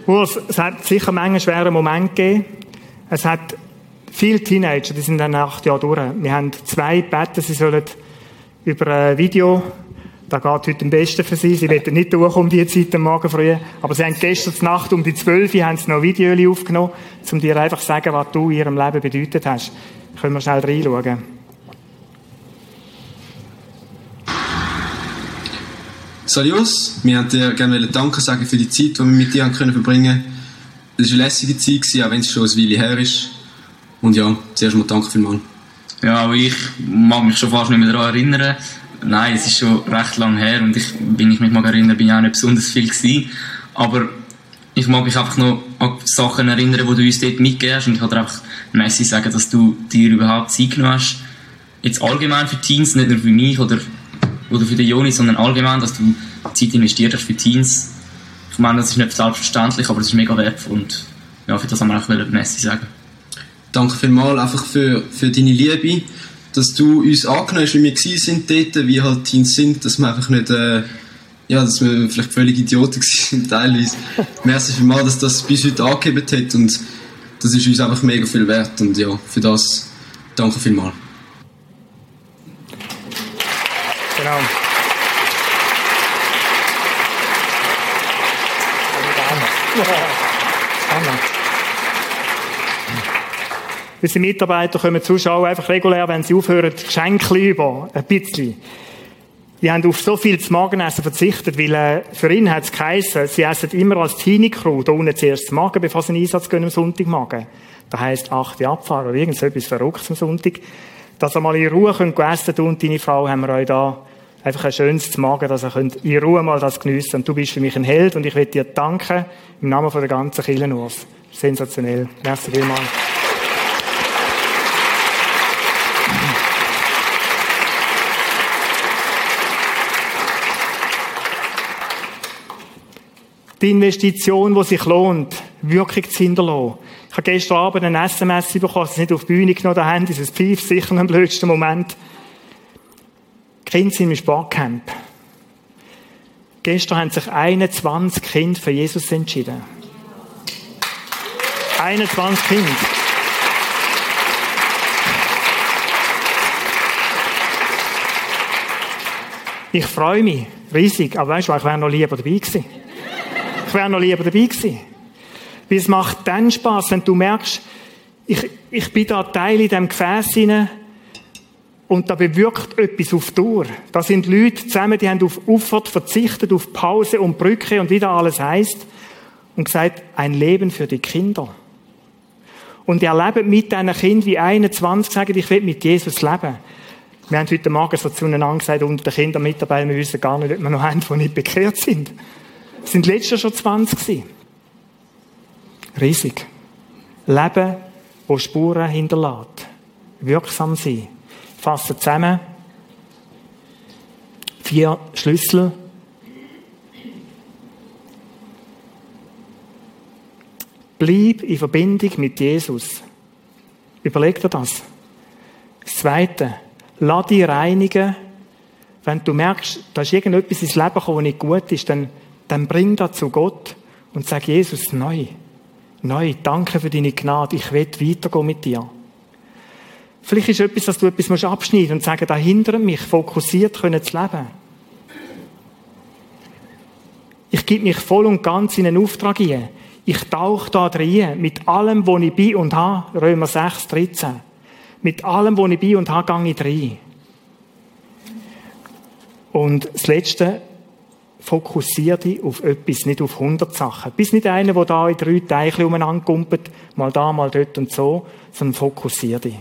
Urs, es hat sicher einen schweren Moment gegeben. Es hat viele Teenager, die sind dann acht Jahre durch. Wir haben zwei gebeten, sie sollen über ein Video, da geht heute am besten für sie, sie werden nicht durch um die Zeit am Morgen früh, aber sie haben gestern Nacht um die zwölf haben sie noch Video aufgenommen, um dir einfach zu sagen, was du in ihrem Leben bedeutet hast. Können wir schnell reinschauen. Salut, wir wollten dir gerne Danke sagen für die Zeit, die wir mit dir können verbringen konnten. Es war eine lässige Zeit, auch wenn es schon eine Weile her ist. Und ja, zuerst mal danke vielmals. Ja, aber ich mag mich schon fast nicht mehr daran erinnern. Nein, es ist schon recht lang her und ich, wenn ich mich mal erinnere, bin ich auch nicht besonders viel gewesen. Aber ich mag mich einfach noch an Sachen erinnern, die du uns dort mitgegeben hast und ich kann einfach Messi sagen, dass du dir überhaupt Zeit genommen hast. Jetzt allgemein für Teens, nicht nur für mich oder oder für den Joni, sondern allgemein, dass du Zeit investiert hast für Teens. Ich meine, das ist nicht selbstverständlich, aber es ist mega wertvoll und ja, für das haben wir auch Messi sagen. Danke vielmals einfach für, für deine Liebe, dass du uns angenommen hast, wie wir sind dort, wie halt Teens sind, dass wir einfach nicht, äh, ja, dass wir vielleicht völlig Idioten [laughs] sind teilweise. Merci vielmals, dass das bis heute angegeben hat und das ist uns einfach mega viel wert und ja, für das danke vielmals. Genau. [laughs] Unsere Mitarbeiter kommen zuschauen, einfach regulär, wenn sie aufhören, Geschenke über, ein bisschen. die haben auf so viel zum Magenessen verzichtet, weil äh, für ihn hat es geheißen, sie essen immer als Teenie-Crew da unten zuerst zum Magen, bevor sie in den Einsatz gehen am Sonntagmorgen. Das heisst, achte Abfahrt oder irgend so etwas Verrücktes am Sonntag. Dass ihr mal in Ruhe könnt essen könnt, und deine Frau, haben wir euch da einfach ein schönes zu Magen, dass ihr in Ruhe mal das geniessen Und du bist für mich ein Held und ich will dir danken im Namen von der ganzen Kirchenurs. Sensationell. Merci vielmals. die Investition, die sich lohnt, wirklich zu hinterlassen. Ich habe gestern Abend eine SMS bekommen, es nicht auf die Bühne genommen da haben, dieses Pfeif, sicher im blödsten Moment. Kinder sind im Sportcamp. Gestern haben sich 21 Kinder für Jesus entschieden. 21 Kinder. Ich freue mich riesig, aber weißt du, ich wäre noch lieber dabei gewesen. Ich wäre noch lieber dabei gewesen. Weil es macht dann Spaß, wenn du merkst, ich, ich bin da Teil in diesem Gefäß hinein und da bewirkt etwas auf Tour. Da sind Leute zusammen, die haben auf Auffahrt verzichtet, auf Pause und Brücke und wie da alles heißt und gesagt, ein Leben für die Kinder. Und die erleben mit diesen Kindern wie 21 sagen, ich will mit Jesus leben. Wir haben heute Morgen so zueinander gesagt, unter den Kindern Mitarbeitern, wir wissen gar nicht, ob wir noch haben, die nicht bekehrt sind. Es sind letztes Jahr schon 20 gewesen. Riesig. Leben, wo Spuren hinterlässt. Wirksam sein. Ich fasse zusammen. Vier Schlüssel. Bleib in Verbindung mit Jesus. Überleg dir das. Das Zweite. Lass dich reinigen. Wenn du merkst, da ist irgendetwas ins Leben gekommen, das nicht gut ist, dann dann bring das zu Gott und sag Jesus neu. Neu, danke für deine Gnade, ich will weitergehen mit dir. Vielleicht ist etwas, dass du etwas abschneiden musst und sagen, da hindert mich, fokussiert können zu leben. Ich gebe mich voll und ganz in einen Auftrag ein. Ich tauche da drin, mit allem, wo ich bin und habe. Römer 6, 13. Mit allem, wo ich bin und habe, gehe ich rein. Und das Letzte, fokussier dich auf etwas, nicht auf hundert Sachen. Bist nicht einer, der da in drei Teichen umeinander kumpelt, mal da, mal dort und so, sondern fokussier dich.